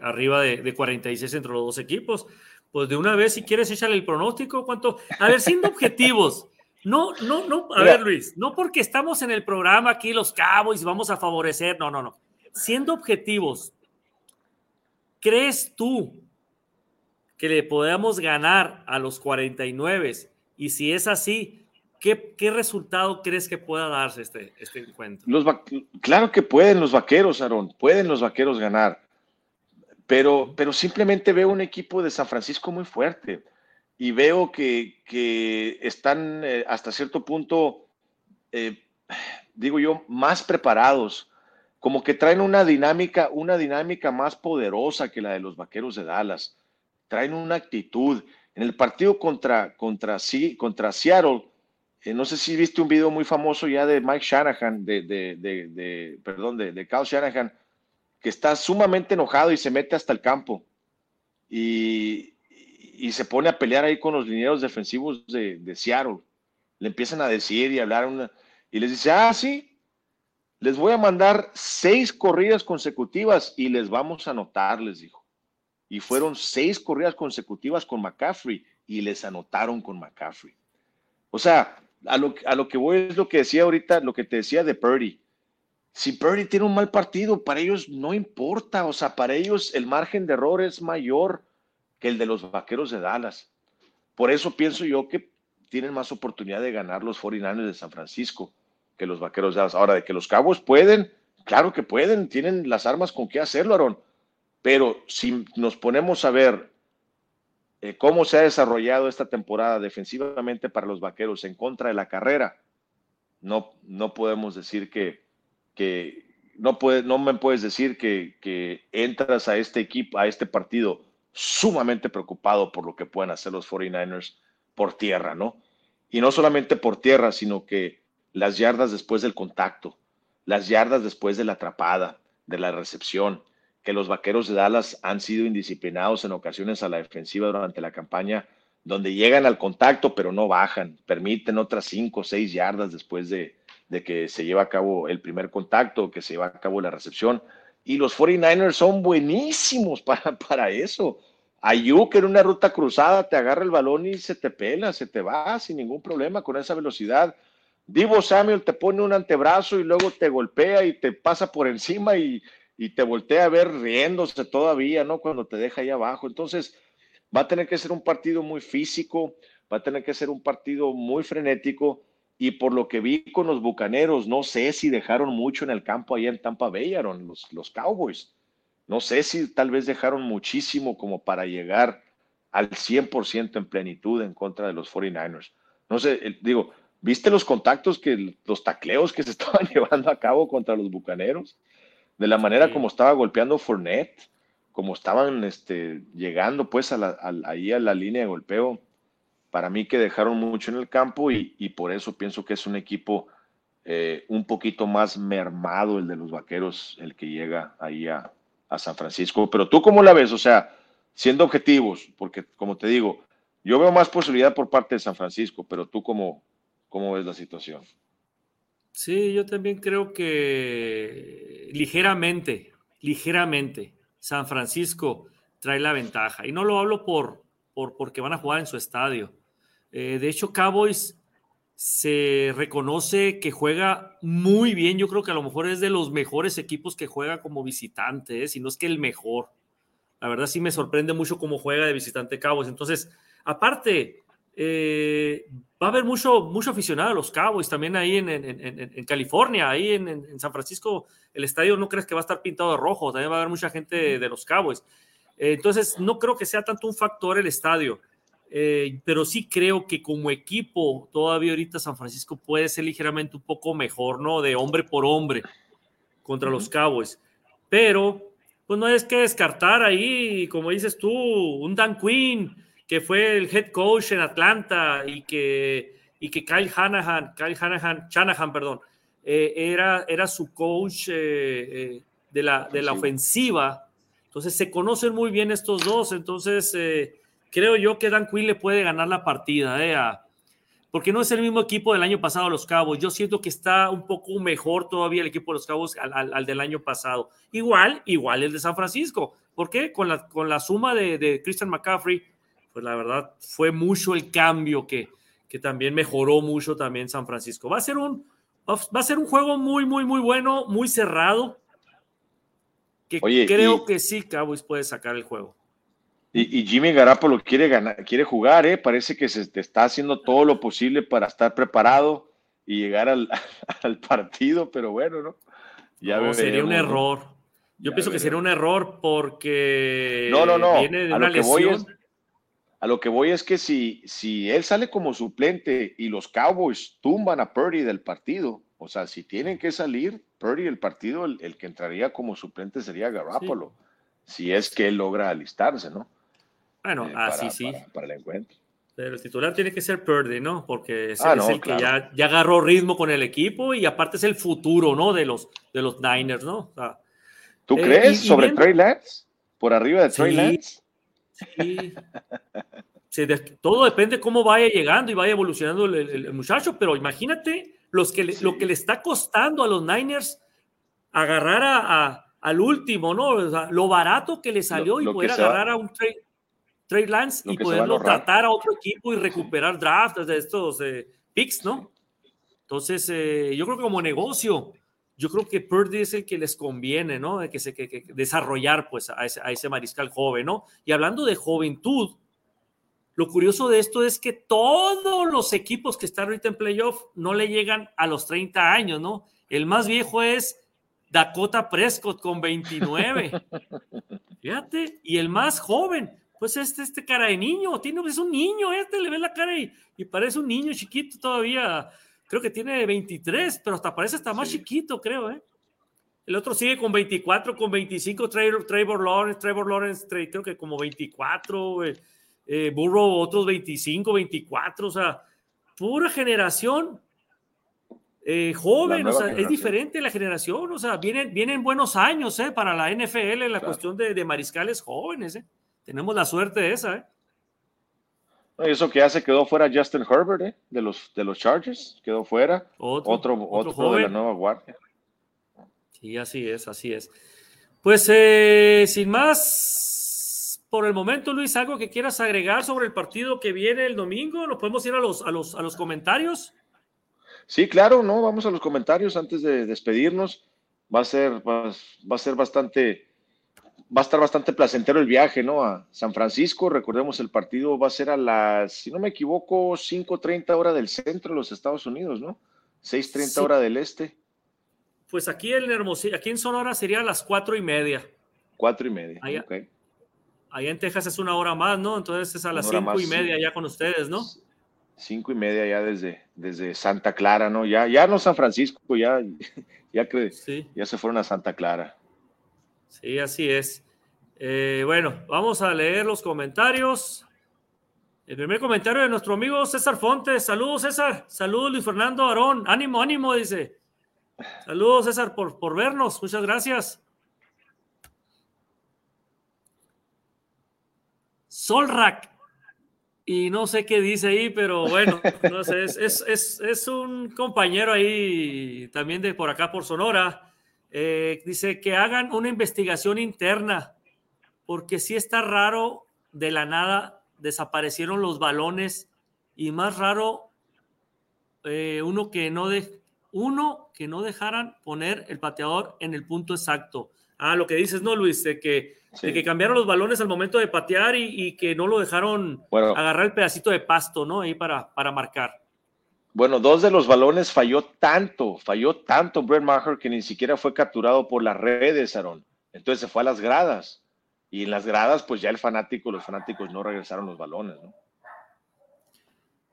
Speaker 1: arriba de, de, 46 entre los dos equipos. Pues de una vez, si quieres, échale el pronóstico. ¿Cuánto? A ver, siendo objetivos, no, no, no. A ver, Luis, no porque estamos en el programa aquí, los cabos, y vamos a favorecer. No, no, no. Siendo objetivos, ¿crees tú que le podamos ganar a los 49? Y si es así, ¿qué, qué resultado crees que pueda darse este, este encuentro?
Speaker 2: Los claro que pueden los vaqueros, Aaron. Pueden los vaqueros ganar. Pero, pero simplemente veo un equipo de San Francisco muy fuerte y veo que, están eh, hasta cierto punto, eh, digo yo, más preparados, como que traen una dinámica, una dinámica más poderosa que la de los Vaqueros de Dallas. Traen una actitud. En el partido contra, contra, contra Seattle, eh, no sé si viste un video muy famoso ya de Mike Shanahan, de, de, de, perdón, de, de Kyle Shanahan, que está sumamente enojado y se mete hasta el campo. Y, y se pone a pelear ahí con los linieros defensivos de, de Seattle. Le empiezan a decir y hablar una, y les dice, ah, sí, les voy a mandar seis corridas consecutivas y les vamos a anotar, les dijo. Y fueron seis corridas consecutivas con McCaffrey y les anotaron con McCaffrey. O sea, a lo, a lo que voy es lo que decía ahorita, lo que te decía de Purdy. Si Purdy tiene un mal partido, para ellos no importa. O sea, para ellos el margen de error es mayor que el de los Vaqueros de Dallas. Por eso pienso yo que tienen más oportunidad de ganar los 49ers de San Francisco que los Vaqueros de Dallas. Ahora, de que los Cabos pueden, claro que pueden, tienen las armas con qué hacerlo, Aaron. Pero si nos ponemos a ver eh, cómo se ha desarrollado esta temporada defensivamente para los Vaqueros en contra de la carrera, no, no podemos decir que, que no, no me puedes decir que, que entras a este equipo, a este partido sumamente preocupado por lo que pueden hacer los 49ers por tierra, ¿no? Y no solamente por tierra, sino que las yardas después del contacto, las yardas después de la atrapada, de la recepción, que los vaqueros de Dallas han sido indisciplinados en ocasiones a la defensiva durante la campaña, donde llegan al contacto pero no bajan, permiten otras cinco o seis yardas después de, de que se lleva a cabo el primer contacto, que se lleva a cabo la recepción. Y los 49ers son buenísimos para, para eso. Ayuk en una ruta cruzada te agarra el balón y se te pela, se te va sin ningún problema con esa velocidad. Divo Samuel te pone un antebrazo y luego te golpea y te pasa por encima y, y te voltea a ver riéndose todavía, ¿no? Cuando te deja ahí abajo. Entonces, va a tener que ser un partido muy físico, va a tener que ser un partido muy frenético y por lo que vi con los Bucaneros, no sé si dejaron mucho en el campo allá en Tampa Bay, los, los Cowboys. No sé si tal vez dejaron muchísimo como para llegar al 100% en plenitud en contra de los 49ers. No sé, digo, ¿viste los contactos que los tacleos que se estaban llevando a cabo contra los Bucaneros? De la manera como estaba golpeando Fournette, como estaban este, llegando pues a ahí a la línea de golpeo para mí que dejaron mucho en el campo y, por eso pienso que es un equipo eh, un poquito más mermado el de los vaqueros, el que llega ahí a, San Francisco. Pero tú cómo la ves, o sea, siendo objetivos, porque como te digo, yo veo más posibilidad por parte de San Francisco, pero tú cómo, cómo ves la situación.
Speaker 1: Sí, yo también creo que ligeramente, ligeramente, San Francisco trae la ventaja. Y no lo hablo por, por porque van a jugar en su estadio eh, de hecho, Cowboys se reconoce que juega muy bien. Yo creo que a lo mejor es de los mejores equipos que juega como visitante, ¿eh? si no es que el mejor. La verdad sí me sorprende mucho cómo juega de visitante Cowboys. Entonces, aparte, eh, va a haber mucho, mucho aficionado a los Cowboys también ahí en, California, ahí en, San Francisco. El estadio no crees que va a estar pintado de rojo, también va a haber mucha gente de los Cowboys. Eh, entonces, no creo que sea tanto un factor el estadio, eh, pero sí creo que como equipo, todavía ahorita San Francisco puede ser ligeramente un poco mejor, ¿no? De hombre por hombre contra los Cowboys. Pero, pues no es que descartar ahí, como dices tú, un Dan Quinn que fue el head coach en Atlanta y que, y que Kyle Hanahan, Kyle Hanahan, Shanahan, perdón, eh, era, era su coach eh, eh, de, la, de la ofensiva. Entonces se conocen muy bien estos dos. Entonces creo yo que Dan Quinn le puede ganar la partida. porque no es el mismo equipo del año pasado, los Cabos. Yo siento que está un poco mejor todavía el equipo de los Cabos al, del año pasado. Igual, igual el de San Francisco. ¿Por qué? Con la, con la suma de, de Christian McCaffrey pues la verdad fue mucho el cambio que, que también mejoró mucho también San Francisco. Va a ser un, va a ser un juego muy, muy, muy bueno, muy cerrado, que creo que sí Cowboys puede sacar el juego.
Speaker 2: Y, Jimmy Garapolo quiere ganar, quiere jugar, ¿eh? parece que se está haciendo todo lo posible para estar preparado y llegar al, partido, pero bueno, ¿no?
Speaker 1: Ya sería un error. Yo pienso que sería un error porque
Speaker 2: no, no, no. viene de una lesión. A lo que voy es que si, si él sale como suplente y los Cowboys tumban a Purdy del partido, o sea, si tienen que salir, Purdy del partido, el, que entraría como suplente sería Garoppolo, si es que él logra alistarse, ¿no?
Speaker 1: Bueno, eh, así sí.
Speaker 2: Para, el encuentro.
Speaker 1: Pero el titular tiene que ser Purdy, ¿no? Porque es, ah, el que ya, ya, agarró ritmo con el equipo y aparte es el futuro, ¿no? De los, de los Niners, ¿no?
Speaker 2: ¿Tú eh, crees sobre Trey Lance? ¿Por arriba de Trey Lance?
Speaker 1: Sí. todo depende cómo vaya llegando y vaya evolucionando el, muchacho, pero imagínate los que lo que le está costando a los Niners agarrar a, al último, ¿no? lo barato que le salió y poder agarrar a un Trade Lance y poderlo tratar a otro equipo y recuperar drafts de estos eh, picks, ¿no? Entonces, eh, yo creo que como negocio, yo creo que Purdy es el que les conviene, ¿no? De que se que, desarrollar pues a ese, mariscal joven, ¿no? Y hablando de juventud, lo curioso de esto es que todos los equipos que están ahorita en playoff no le llegan a los 30 años, ¿no? El más viejo es Dakota Prescott con 29. Fíjate, y el más joven, pues este, este cara de niño, tiene, es un niño, este le ve la cara y, y parece un niño chiquito todavía. Creo que tiene 23, pero hasta parece hasta más chiquito, creo, ¿eh? El otro sigue con 24, con 25, Trevor, Trevor Lawrence, Trevor Lawrence, creo que como 24, eh, eh, Burrow otros 25, 24, o sea, pura generación eh, joven, o sea, es diferente la generación, o sea, vienen, vienen buenos años eh, para la NFL en la cuestión de, de, mariscales jóvenes, eh. Tenemos la suerte de esa. Eh.
Speaker 2: Eso que ya se quedó fuera Justin Herbert, ¿eh? de, los, de los Chargers, quedó fuera. Otro, otro, de la nueva guardia.
Speaker 1: Sí, así es, así es. Pues eh, sin más, por el momento, Luis, algo que quieras agregar sobre el partido que viene el domingo, ¿nos podemos ir a los, a los, a los comentarios?
Speaker 2: Sí, claro, no, vamos a los comentarios antes de despedirnos. Va a ser, va a ser bastante va a estar bastante placentero el viaje, ¿no? A San Francisco, recordemos el partido va a ser a las, si no me equivoco, 5.30 hora del centro de los Estados Unidos, ¿no? 6.30 hora del este.
Speaker 1: Pues aquí en Hermosillo, aquí en Sonora sería a las cuatro y media.
Speaker 2: Cuatro y media,
Speaker 1: allá, Allá en Texas es una hora más, ¿no? Entonces es a las cinco y media ya con ustedes, ¿no?
Speaker 2: Cinco y media ya desde, desde Santa Clara, ¿no? Ya, ya no San Francisco, ya, ya, ya se fueron a Santa Clara.
Speaker 1: Sí, así es. Eh, bueno, vamos a leer los comentarios. El primer comentario de nuestro amigo César Fontes. Saludos, César. Saludos, Luis Fernando Aarón. Ánimo, ánimo, dice. Saludos, César, por, por vernos. Muchas gracias. Solrak. Y no sé qué dice ahí, pero bueno, no sé, es, es, es un compañero ahí también de por acá, por Sonora. Eh, dice que hagan una investigación interna, porque si está raro, de la nada desaparecieron los balones y más raro, eh, uno, que no de, uno que no dejaran poner el pateador en el punto exacto. Ah, lo que dices, ¿no, Luis? De que, que cambiaron los balones al momento de patear y, que no lo dejaron agarrar el pedacito de pasto, ¿no? Ahí para, para marcar.
Speaker 2: Bueno, dos de los balones falló tanto, falló tanto Brett Maher que ni siquiera fue capturado por las redes, Aaron. Entonces se fue a las gradas. Y en las gradas, pues ya el fanático, los fanáticos no regresaron los balones, ¿no?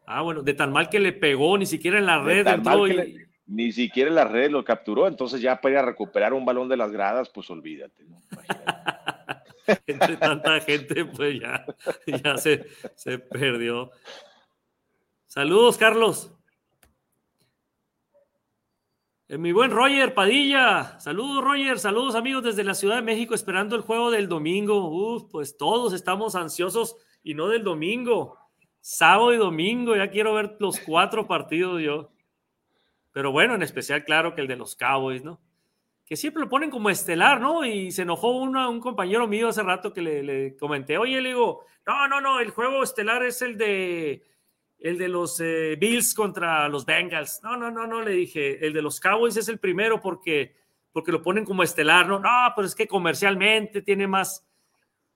Speaker 1: Ah, bueno, de tan mal que le pegó, ni siquiera en la red
Speaker 2: ni siquiera en la red lo capturó, entonces ya para ir a recuperar un balón de las gradas, pues olvídate, ¿no?
Speaker 1: Entre tanta gente, pues ya, ya se, se perdió. Saludos, Carlos. Eh, mi buen Roger Padilla. Saludos, Roger. Saludos, amigos, desde la Ciudad de México, esperando el juego del domingo. Uf, pues todos estamos ansiosos y no del domingo. Sábado y domingo, ya quiero ver los cuatro partidos yo. Pero bueno, en especial, claro, que el de los Cowboys, ¿no? Que siempre lo ponen como estelar, ¿no? Y se enojó un compañero mío hace rato que le, le comenté, oye, le digo, no, no, no, el juego estelar es el de el de los eh, Bills contra los Bengals. No, no, no, no, le dije, el de los Cowboys es el primero porque, porque lo ponen como estelar, ¿no? No, pues es que comercialmente tiene más,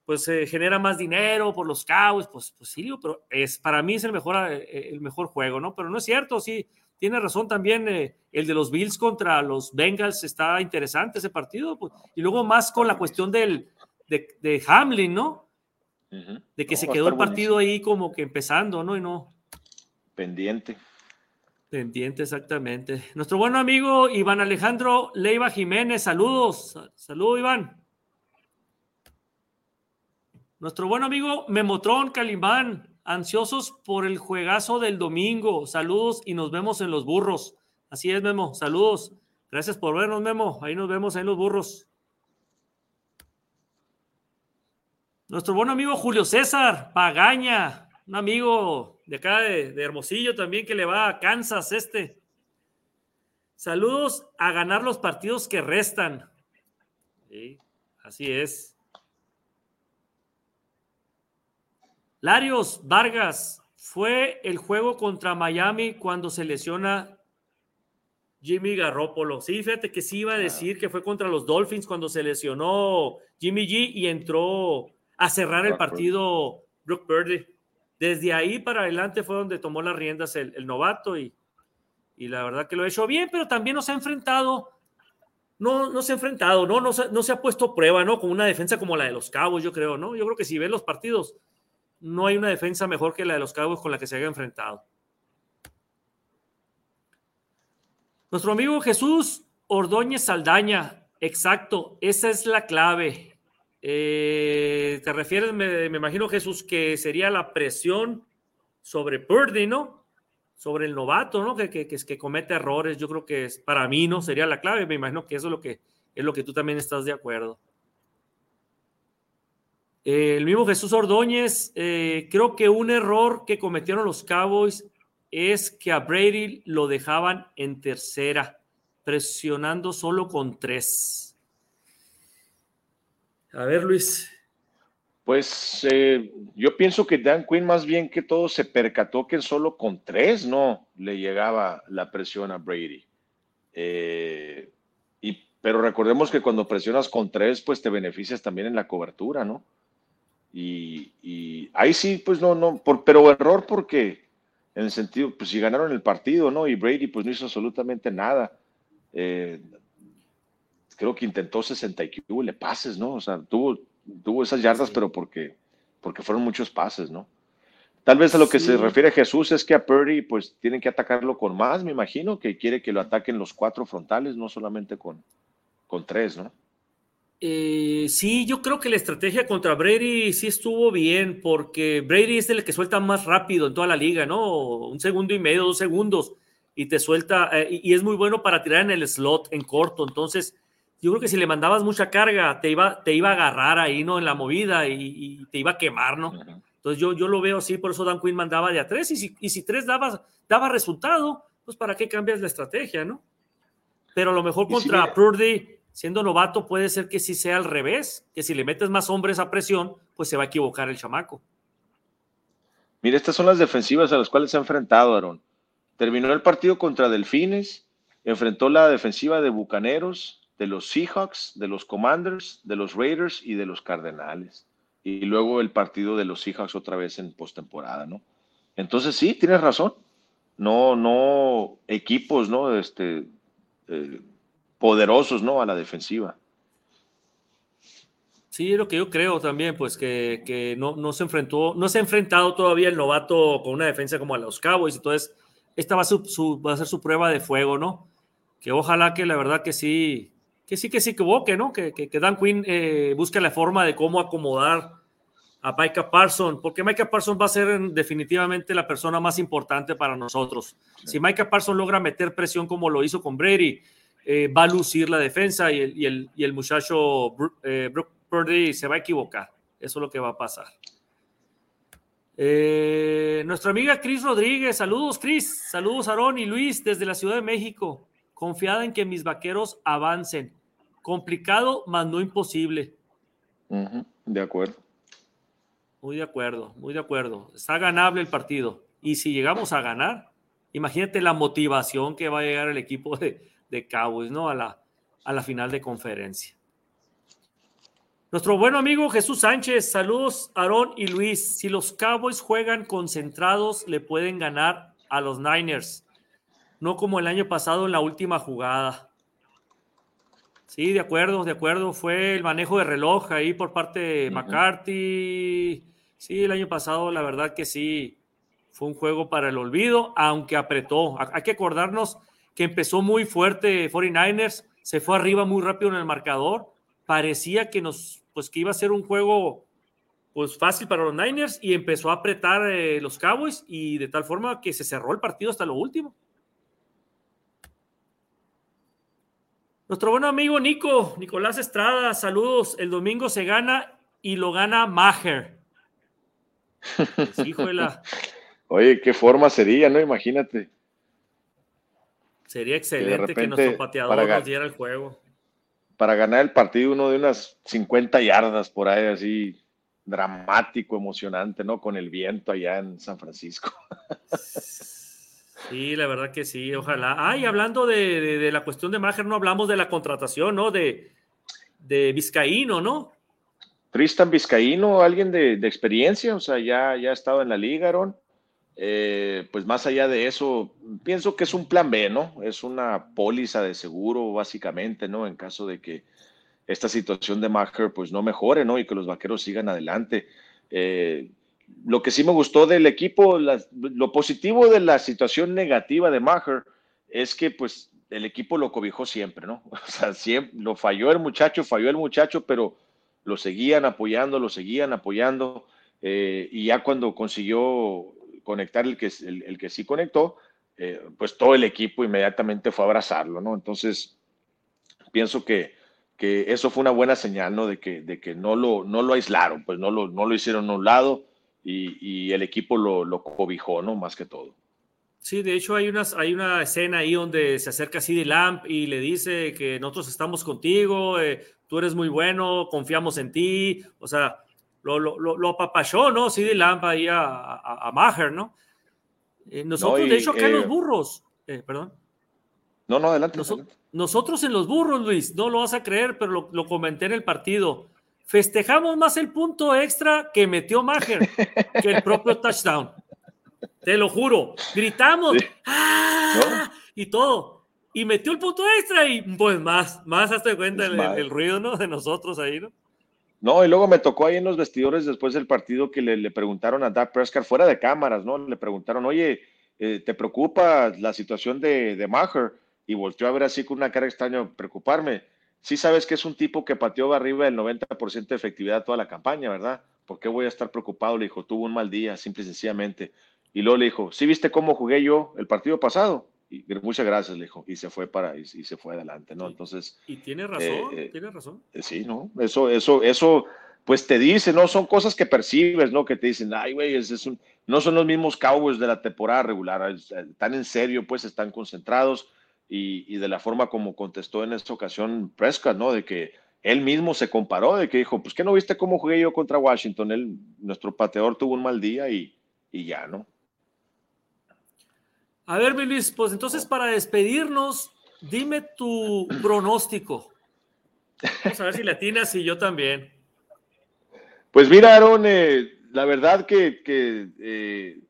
Speaker 1: pues eh, genera más dinero por los Cowboys, pues, pues sí, pero es, para mí es el mejor, eh, el mejor juego, ¿no? Pero no es cierto, sí, tiene razón también, el de los Bills contra los Bengals está interesante ese partido, pues, y luego más con la cuestión del, de, Hamlin, ¿no? De que se quedó el partido ahí como que empezando, ¿no? Y no,
Speaker 2: Pendiente.
Speaker 1: Pendiente, exactamente. Nuestro buen amigo Iván Alejandro Leiva Jiménez, saludos. Saludos, Iván. Nuestro buen amigo Memotrón Calimán, ansiosos por el juegazo del domingo. Saludos y nos vemos en los burros. Así es, Memo. Saludos. Gracias por vernos, Memo. Ahí nos vemos en los burros. Nuestro buen amigo Julio César Pagaña, un amigo de acá de, Hermosillo también que le va a Kansas este. Saludos a ganar los partidos que restan. Sí, así es. Larios Vargas, fue el juego contra Miami cuando se lesiona Jimmy Garoppolo. Sí, fíjate que sí iba a decir que fue contra los Dolphins cuando se lesionó Jimmy G y entró a cerrar el partido Brooke Purdy desde ahí para adelante fue donde tomó las riendas el, novato y, la verdad que lo ha hecho bien, pero también nos ha enfrentado, no, no se ha enfrentado, ¿no? No, no se ha puesto prueba, ¿no? Con una defensa como la de los Cabos, yo creo, ¿no? Yo creo que si ven los partidos, no hay una defensa mejor que la de los Cabos con la que se haya enfrentado. Nuestro amigo Jesús Ordóñez Saldaña, exacto, esa es la clave. Eh, ¿Te refieres, me, imagino, Jesús, que sería la presión sobre Purdy, ¿no? Sobre el novato, ¿no? Que, que, que, comete errores. Yo creo que es, para mí, ¿no? Sería la clave. Me imagino que eso es lo que, es lo que tú también estás de acuerdo. el mismo Jesús Ordóñez, eh, creo que un error que cometieron los Cowboys es que a Brady lo dejaban en tercera, presionando solo con tres. A ver, Luis.
Speaker 2: Pues eh, yo pienso que Dan Quinn más bien que todo se percató que solo con tres no le llegaba la presión a Brady. Eh, y, pero recordemos que cuando presionas con tres, pues te beneficias también en la cobertura, ¿no? Y, ahí sí, pues no, no, pero error porque en el sentido, pues si ganaron el partido, ¿no? Y Brady pues no hizo absolutamente nada. Eh, creo que intentó 60 y que le pases, ¿no? O sea, tuvo, tuvo esas yardas, pero porque, porque fueron muchos pases, ¿no? Tal vez a lo que se refiere Jesús es que a Purdy pues tienen que atacarlo con más, me imagino, que quiere que lo ataquen los cuatro frontales, no solamente con, con tres, ¿no?
Speaker 1: Eh, sí, yo creo que la estrategia contra Brady sí estuvo bien, porque Brady es el que suelta más rápido en toda la liga, ¿no? Un segundo y medio, dos segundos, y te suelta, eh, y es muy bueno para tirar en el slot, en corto, entonces yo creo que si le mandabas mucha carga, te iba, te iba a agarrar ahí, ¿no? En la movida y, te iba a quemar, ¿no? Entonces yo, yo lo veo así, por eso Dan Quinn mandaba de a tres, y si, y si tres daba, daba resultado, pues ¿para qué cambias la estrategia, no? Pero a lo mejor contra Purdy, siendo novato, puede ser que sí sea al revés, que si le metes más hombres a presión, pues se va a equivocar el chamaco.
Speaker 2: Mira, estas son las defensivas a las cuales se ha enfrentado, Aaron. Terminó el partido contra Delfines, enfrentó la defensiva de Bucaneros, de los Seahawks, de los Commanders, de los Raiders y de los Cardenales. Y luego el partido de los Seahawks otra vez en postemporada, ¿no? Entonces sí, tienes razón. No, no equipos, ¿no? Este, eh, poderosos, ¿no? A la defensiva.
Speaker 1: Sí, es lo que yo creo también, pues que, no, no, se enfrentó, no se ha enfrentado todavía el novato con una defensa como a los Cowboys, entonces esta va a, va a ser su prueba de fuego, ¿no? Que ojalá que la verdad que sí, que sí que se equivoque, ¿no? Que, que, Dan Quinn eh, busque la forma de cómo acomodar a Micah Parsons, porque Micah Parsons va a ser definitivamente la persona más importante para nosotros. Si Micah Parsons logra meter presión como lo hizo con Brady, eh, va a lucir la defensa y el, y el, y el muchacho eh, se va a equivocar. Eso es lo que va a pasar. Nuestra amiga Cris Rodríguez, saludos Cris, saludos Aarón y Luis desde la Ciudad de México, confiada en que mis vaqueros avancen. Complicado, mas no imposible.
Speaker 2: de acuerdo.
Speaker 1: Muy de acuerdo, muy de acuerdo. Está ganable el partido. Y si llegamos a ganar, imagínate la motivación que va a llegar el equipo de, de Cowboys, ¿no? A la, a la final de conferencia. Nuestro buen amigo Jesús Sánchez, saludos Aarón y Luis. Si los Cowboys juegan concentrados, le pueden ganar a los Niners, no como el año pasado en la última jugada. Sí, de acuerdo, de acuerdo. Fue el manejo de reloj ahí por parte de McCarthy. Sí, el año pasado, la verdad que sí, fue un juego para el olvido, aunque apretó. Hay que acordarnos que empezó muy fuerte 49ers, se fue arriba muy rápido en el marcador. Parecía que nos pues que iba a ser un juego pues fácil para los Niners y empezó a apretar eh, los Cowboys y de tal forma que se cerró el partido hasta lo último. Nuestro buen amigo Nico, Nicolás Estrada, saludos. El domingo se gana y lo gana Maher.
Speaker 2: Oye, qué forma sería, ¿no? Imagínate.
Speaker 1: Sería excelente que, nuestro pateador nos diera el juego
Speaker 2: para ganar el partido uno de unas 50 yardas por ahí, así dramático, emocionante, ¿no? Con el viento allá en San Francisco.
Speaker 1: Sí, la verdad que sí, ojalá. Ay, hablando de, la cuestión de Maher, no hablamos de la contratación, ¿no? De, de Vizcaíno, ¿no?
Speaker 2: Tristan Vizcaíno, alguien de, experiencia, o sea, ya, ya ha estado en la liga, Aaron. Eh, pues más allá de eso, pienso que es un plan B, ¿no? Es una póliza de seguro, básicamente, ¿no? En caso de que esta situación de Maher, pues no mejore, ¿no? Y que los vaqueros sigan adelante. Eh, lo que sí me gustó del equipo, lo positivo de la situación negativa de Maher es que, pues, el equipo lo cobijó siempre, ¿no? O sea, siempre, lo falló el muchacho, falló el muchacho, pero lo seguían apoyando, lo seguían apoyando. Eh, y ya cuando consiguió conectar el que, el, que sí conectó, eh, pues todo el equipo inmediatamente fue a abrazarlo, ¿no? Entonces, pienso que, que eso fue una buena señal, ¿no? De que, de que no, lo, no lo aislaron, pues no lo, no lo hicieron a un lado y, y el equipo lo, lo, cobijó, ¿no? Más que todo.
Speaker 1: Sí, de hecho hay, unas, hay una escena ahí donde se acerca CD Lamp y le dice que nosotros estamos contigo, eh, tú eres muy bueno, confiamos en ti, o sea, lo, lo, lo, apapachó, ¿no? CD Lamp ahí a, a, Maher, ¿no? Eh, nosotros, de hecho, acá en los eh, burros, perdón.
Speaker 2: No, no, adelante,
Speaker 1: Nosotros en los burros, Luis, no lo vas a creer, pero lo, comenté en el partido. Festejamos más el punto extra que metió Maher que el propio touchdown. Te lo juro. Gritamos ¡Ah! y todo. Y metió el punto extra y pues más, más hasta cuenta el, el, ruido, ¿no? De nosotros ahí, ¿no?
Speaker 2: No, y luego me tocó ahí en los vestidores después del partido que le, preguntaron a Dak Prescott fuera de cámaras, ¿no? Le preguntaron, oye, eh, ¿te preocupa la situación de, de Maher? Y volteó a ver así con una cara extraña, preocuparme. Sí sabes que es un tipo que pateó arriba del 90% de efectividad toda la campaña, ¿verdad? ¿Por qué voy a estar preocupado? Le dijo, tuvo un mal día, simple y sencillamente. Y luego le dijo, ¿sí viste cómo jugué yo el partido pasado? Y muchas gracias, le dijo, y se fue para, y, se fue adelante, ¿no? Entonces.
Speaker 1: Y tiene razón, eh, tiene razón.
Speaker 2: Eh, sí, ¿no? Eso, eso, eso, pues te dice, ¿no? Son cosas que percibes, ¿no? Que te dicen, ay, güey, es, un, no son los mismos Cowboys de la temporada regular, están en serio, pues están concentrados, y, y de la forma como contestó en esta ocasión Prescott, ¿no? De que él mismo se comparó, de que dijo, pues, ¿qué no viste cómo jugué yo contra Washington? Él, nuestro pateador tuvo un mal día y, y ya, ¿no?
Speaker 1: A ver, Luis, pues entonces para despedirnos, dime tu pronóstico. Vamos a ver si latinas y yo también.
Speaker 2: Pues mira, Aaron, eh, la verdad que, eh,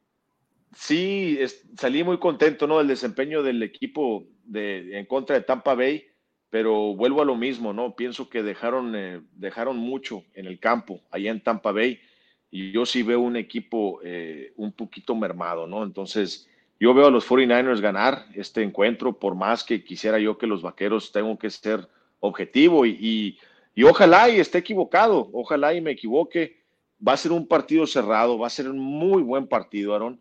Speaker 2: sí salí muy contento ¿no? del desempeño del equipo en contra de Tampa Bay, pero vuelvo a lo mismo, ¿no? Pienso que dejaron, eh, dejaron mucho en el campo, allá en Tampa Bay, y yo sí veo un equipo un poquito mermado, ¿no? Entonces, yo veo a los 49ers ganar este encuentro, por más que quisiera yo que los vaqueros tengan que ser objetivo y, y, ojalá y esté equivocado, ojalá y me equivoque. Va a ser un partido cerrado, va a ser un muy buen partido, Aaron.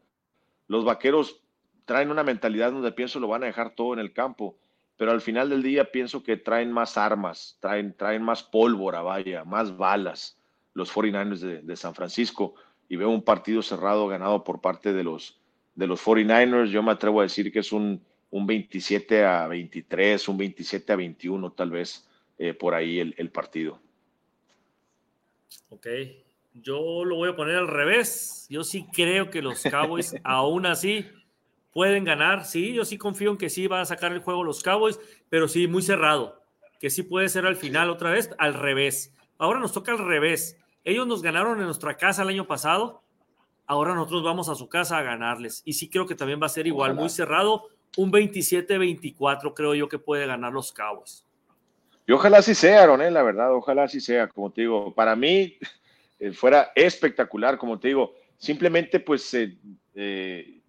Speaker 2: Los vaqueros traen una mentalidad donde pienso lo van a dejar todo en el campo, pero al final del día pienso que traen más armas, traen, traen más pólvora, vaya, más balas los 49ers de, de San Francisco y veo un partido cerrado ganado por parte de los, de los 49ers. Yo me atrevo a decir que es un, un 27 a 23, un 27 a 21 tal vez eh, por ahí el, el, partido.
Speaker 1: Ok, yo lo voy a poner al revés. Yo sí creo que los Cowboys aún así pueden ganar. Sí, yo sí confío en que sí van a sacar el juego los Cowboys, pero sí muy cerrado. Que sí puede ser al final otra vez al revés. Ahora nos toca al revés. Ellos nos ganaron en nuestra casa el año pasado. Ahora nosotros vamos a su casa a ganarles. Y sí creo que también va a ser igual, muy cerrado un 27-24 creo yo que puede ganar los Cowboys.
Speaker 2: Y ojalá así sea, Aaron, ¿eh? la verdad, ojalá así sea, como te digo, para mí eh, fuera espectacular, como te digo, simplemente pues eh,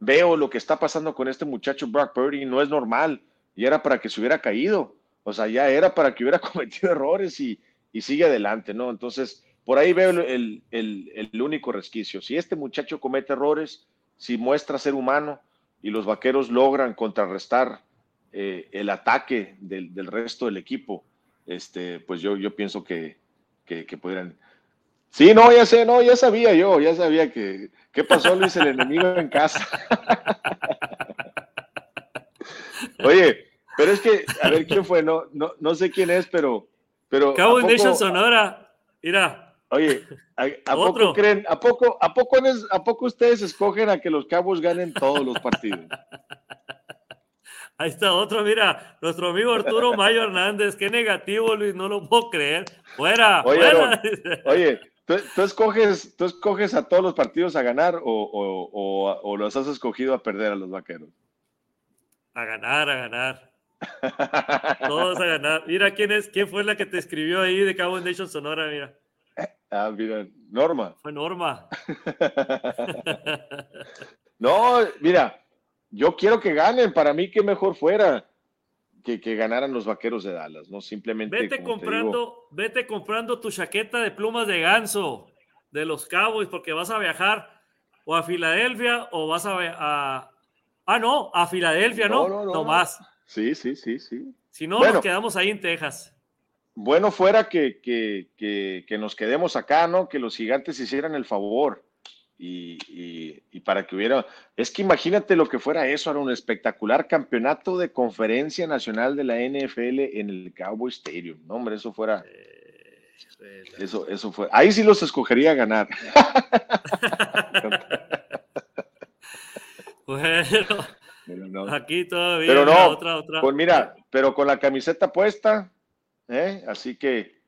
Speaker 2: veo lo que está pasando con este muchacho Brock Purdy, no es normal, y era para que se hubiera caído, o sea, ya era para que hubiera cometido errores y, y sigue adelante, ¿no? Entonces, por ahí veo el, el, el único resquicio. Si este muchacho comete errores, si muestra ser humano, y los vaqueros logran contrarrestar eh, el ataque del, del, resto del equipo, este, pues yo, yo pienso que, que, que, pudieran. Sí, no, ya sé, no, ya sabía yo, ya sabía que. ¿Qué pasó, Luis, el enemigo en casa? Oye, pero es que, a ver quién fue, no, no, no sé quién es, pero. pero
Speaker 1: Cabo Nation Sonora, mira.
Speaker 2: Oye, ¿a, poco creen, a poco, a poco, a poco ustedes escogen a que los cabos ganen todos los partidos?
Speaker 1: Ahí está otro, mira, nuestro amigo Arturo Mayo Hernández, qué negativo, Luis, no lo puedo creer. Fuera,
Speaker 2: oye,
Speaker 1: fuera.
Speaker 2: oye, ¿tú, escoges, ¿tú escoges a todos los partidos a ganar o, o, o, o, los has escogido a perder a los vaqueros?
Speaker 1: A ganar, a ganar. Todos a ganar. Mira quién es, quién fue la que te escribió ahí de Cabo Nation Sonora, mira.
Speaker 2: Ah, mira, Norma.
Speaker 1: Fue Norma.
Speaker 2: no, mira, yo quiero que ganen. Para mí, que mejor fuera que, que ganaran los vaqueros de Dallas, ¿no? Simplemente.
Speaker 1: Vete comprando, vete comprando tu chaqueta de plumas de ganso de los Cowboys, porque vas a viajar o a Filadelfia o vas a. a ah, no, a Filadelfia, ¿no? No, no, más.
Speaker 2: Sí, sí, sí, sí.
Speaker 1: Si no, nos quedamos ahí en Texas
Speaker 2: bueno fuera que, que, que, nos quedemos acá, ¿no? Que los gigantes hicieran el favor y, y, para que hubiera... Es que imagínate lo que fuera eso, era un espectacular campeonato de conferencia nacional de la NFL en el Cowboy Stadium. No, hombre, eso fuera... Eso, eso fue. Ahí sí los escogería ganar.
Speaker 1: bueno, aquí todavía.
Speaker 2: Pero no, otra, otra. Pues mira, pero con la camiseta puesta, ¿eh? Así que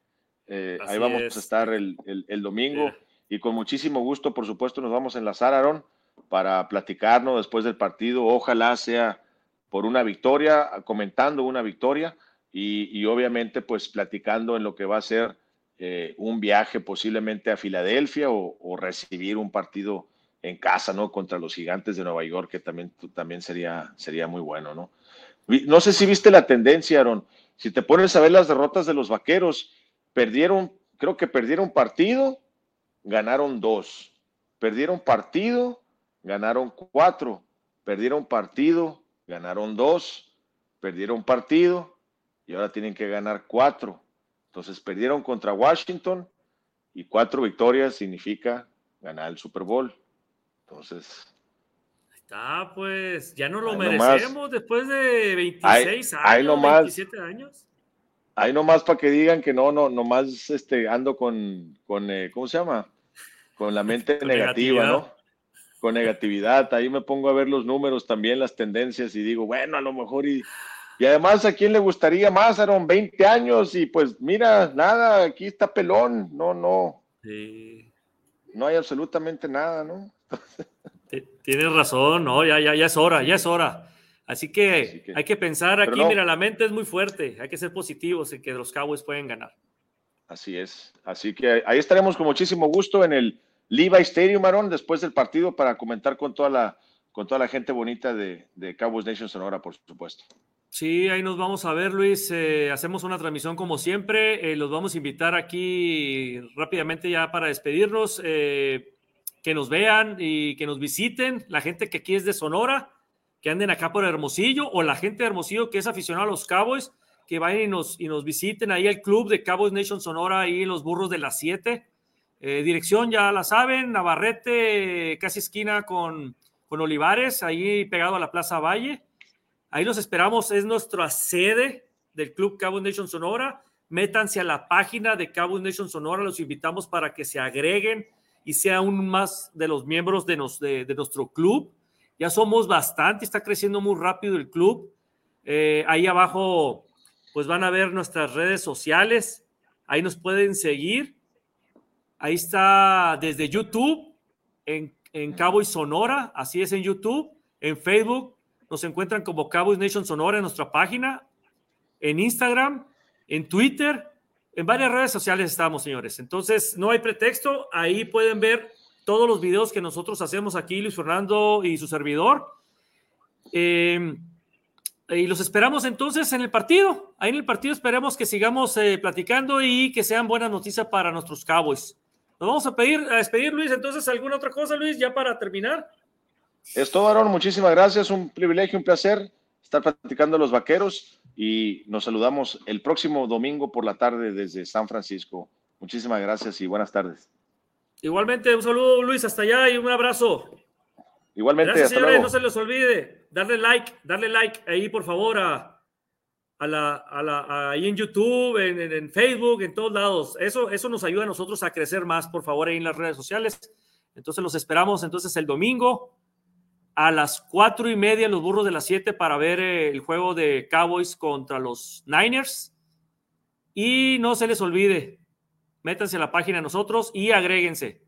Speaker 2: eh, ahí vamos a estar el, el, domingo y con muchísimo gusto, por supuesto, nos vamos a enlazar, Aaron, para platicarnos después del partido. Ojalá sea por una victoria, comentando una victoria y, y obviamente pues platicando en lo que va a ser eh, un viaje posiblemente a Filadelfia o, recibir un partido en casa, ¿no? Contra los gigantes de Nueva York, que también, también sería, sería muy bueno, ¿no? No sé si viste la tendencia, Aaron. Si te pones a ver las derrotas de los vaqueros, perdieron, creo que perdieron partido, ganaron dos. Perdieron partido, ganaron cuatro. Perdieron partido, ganaron dos. Perdieron partido y ahora tienen que ganar cuatro. Entonces perdieron contra Washington y cuatro victorias significa ganar el Super Bowl. Entonces,
Speaker 1: Ah, pues ya no lo merecemos después de 26 años, 27 años.
Speaker 2: Ahí nomás para que digan que no, no, nomás este, ando con, con eh, ¿cómo se llama? Con la mente negativa, ¿no? Con negatividad. Ahí me pongo a ver los números también, las tendencias y digo, bueno, a lo mejor y, Y además, ¿a quién le gustaría más? Eran 20 años y pues mira, nada, aquí está pelón. No, no. No hay absolutamente nada, ¿no?
Speaker 1: Tienes razón, no, ya, ya, ya es hora, ya es hora. Así que, hay que pensar aquí, mira, la mente es muy fuerte, hay que ser positivos en que los Cowboys pueden ganar.
Speaker 2: Así es, así que ahí estaremos con muchísimo gusto en el Levi Stadium, Aaron, después del partido para comentar con toda la, con toda la gente bonita de, de Cowboys Nation Sonora, por supuesto.
Speaker 1: Sí, ahí nos vamos a ver, Luis. Eh, hacemos una transmisión como siempre. Eh, los vamos a invitar aquí rápidamente ya para despedirnos. Eh, que nos vean y que nos visiten. La gente que aquí es de Sonora que anden acá por Hermosillo o la gente de Hermosillo que es aficionada a los Cowboys, que vayan y nos, y nos visiten ahí el club de Cowboys Nation Sonora, ahí en los burros de las 7. Eh, dirección ya la saben, Navarrete, casi esquina con, con Olivares, ahí pegado a la Plaza Valle. Ahí los esperamos, es nuestra sede del club Cowboys Nation Sonora. Métanse a la página de Cowboys Nation Sonora, los invitamos para que se agreguen y sea aún más de los miembros de, nos, de nuestro club. Ya somos bastante, está creciendo muy rápido el club. Eh, ahí abajo, pues van a ver nuestras redes sociales. Ahí nos pueden seguir. Ahí está desde YouTube, en, en Cowboys Sonora, así es en YouTube. En Facebook nos encuentran como Cowboys Nation Sonora en nuestra página. En Instagram, en Twitter, en varias redes sociales estamos, señores. Entonces, no hay pretexto. Ahí pueden ver todos los videos que nosotros hacemos aquí, Luis Fernando y su servidor. Em, y los esperamos entonces en el partido. Ahí en el partido esperemos que sigamos eh, platicando y que sean buenas noticias para nuestros Cowboys. Nos vamos a pedir, a despedir, Luis. Entonces, ¿alguna otra cosa, Luis, ya para terminar?
Speaker 2: Es todo, Aaron. Muchísimas gracias. Un privilegio, un placer estar platicando los vaqueros y nos saludamos el próximo domingo por la tarde desde San Francisco. Muchísimas gracias y buenas tardes.
Speaker 1: Igualmente, un saludo Luis hasta allá y un abrazo.
Speaker 2: Igualmente, Gracias, señores,
Speaker 1: no se les olvide darle like, darle like ahí por favor a, a la, a la ahí en YouTube, en, en, Facebook, en todos lados. Eso, eso nos ayuda a nosotros a crecer más, por favor, ahí en las redes sociales. Entonces los esperamos entonces el domingo a las cuatro y media los burros de las siete para ver eh, el juego de Cowboys contra los Niners. Y no se les olvide, métanse a la página de nosotros y agréguense.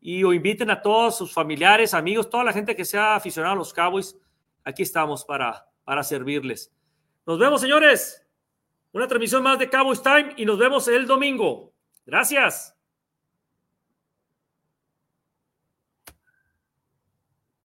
Speaker 1: Y o inviten a todos sus familiares, amigos, toda la gente que sea aficionada a los Cowboys. Aquí estamos para, para servirles. Nos vemos, señores. Una transmisión más de Cowboys Time y nos vemos el domingo. Gracias.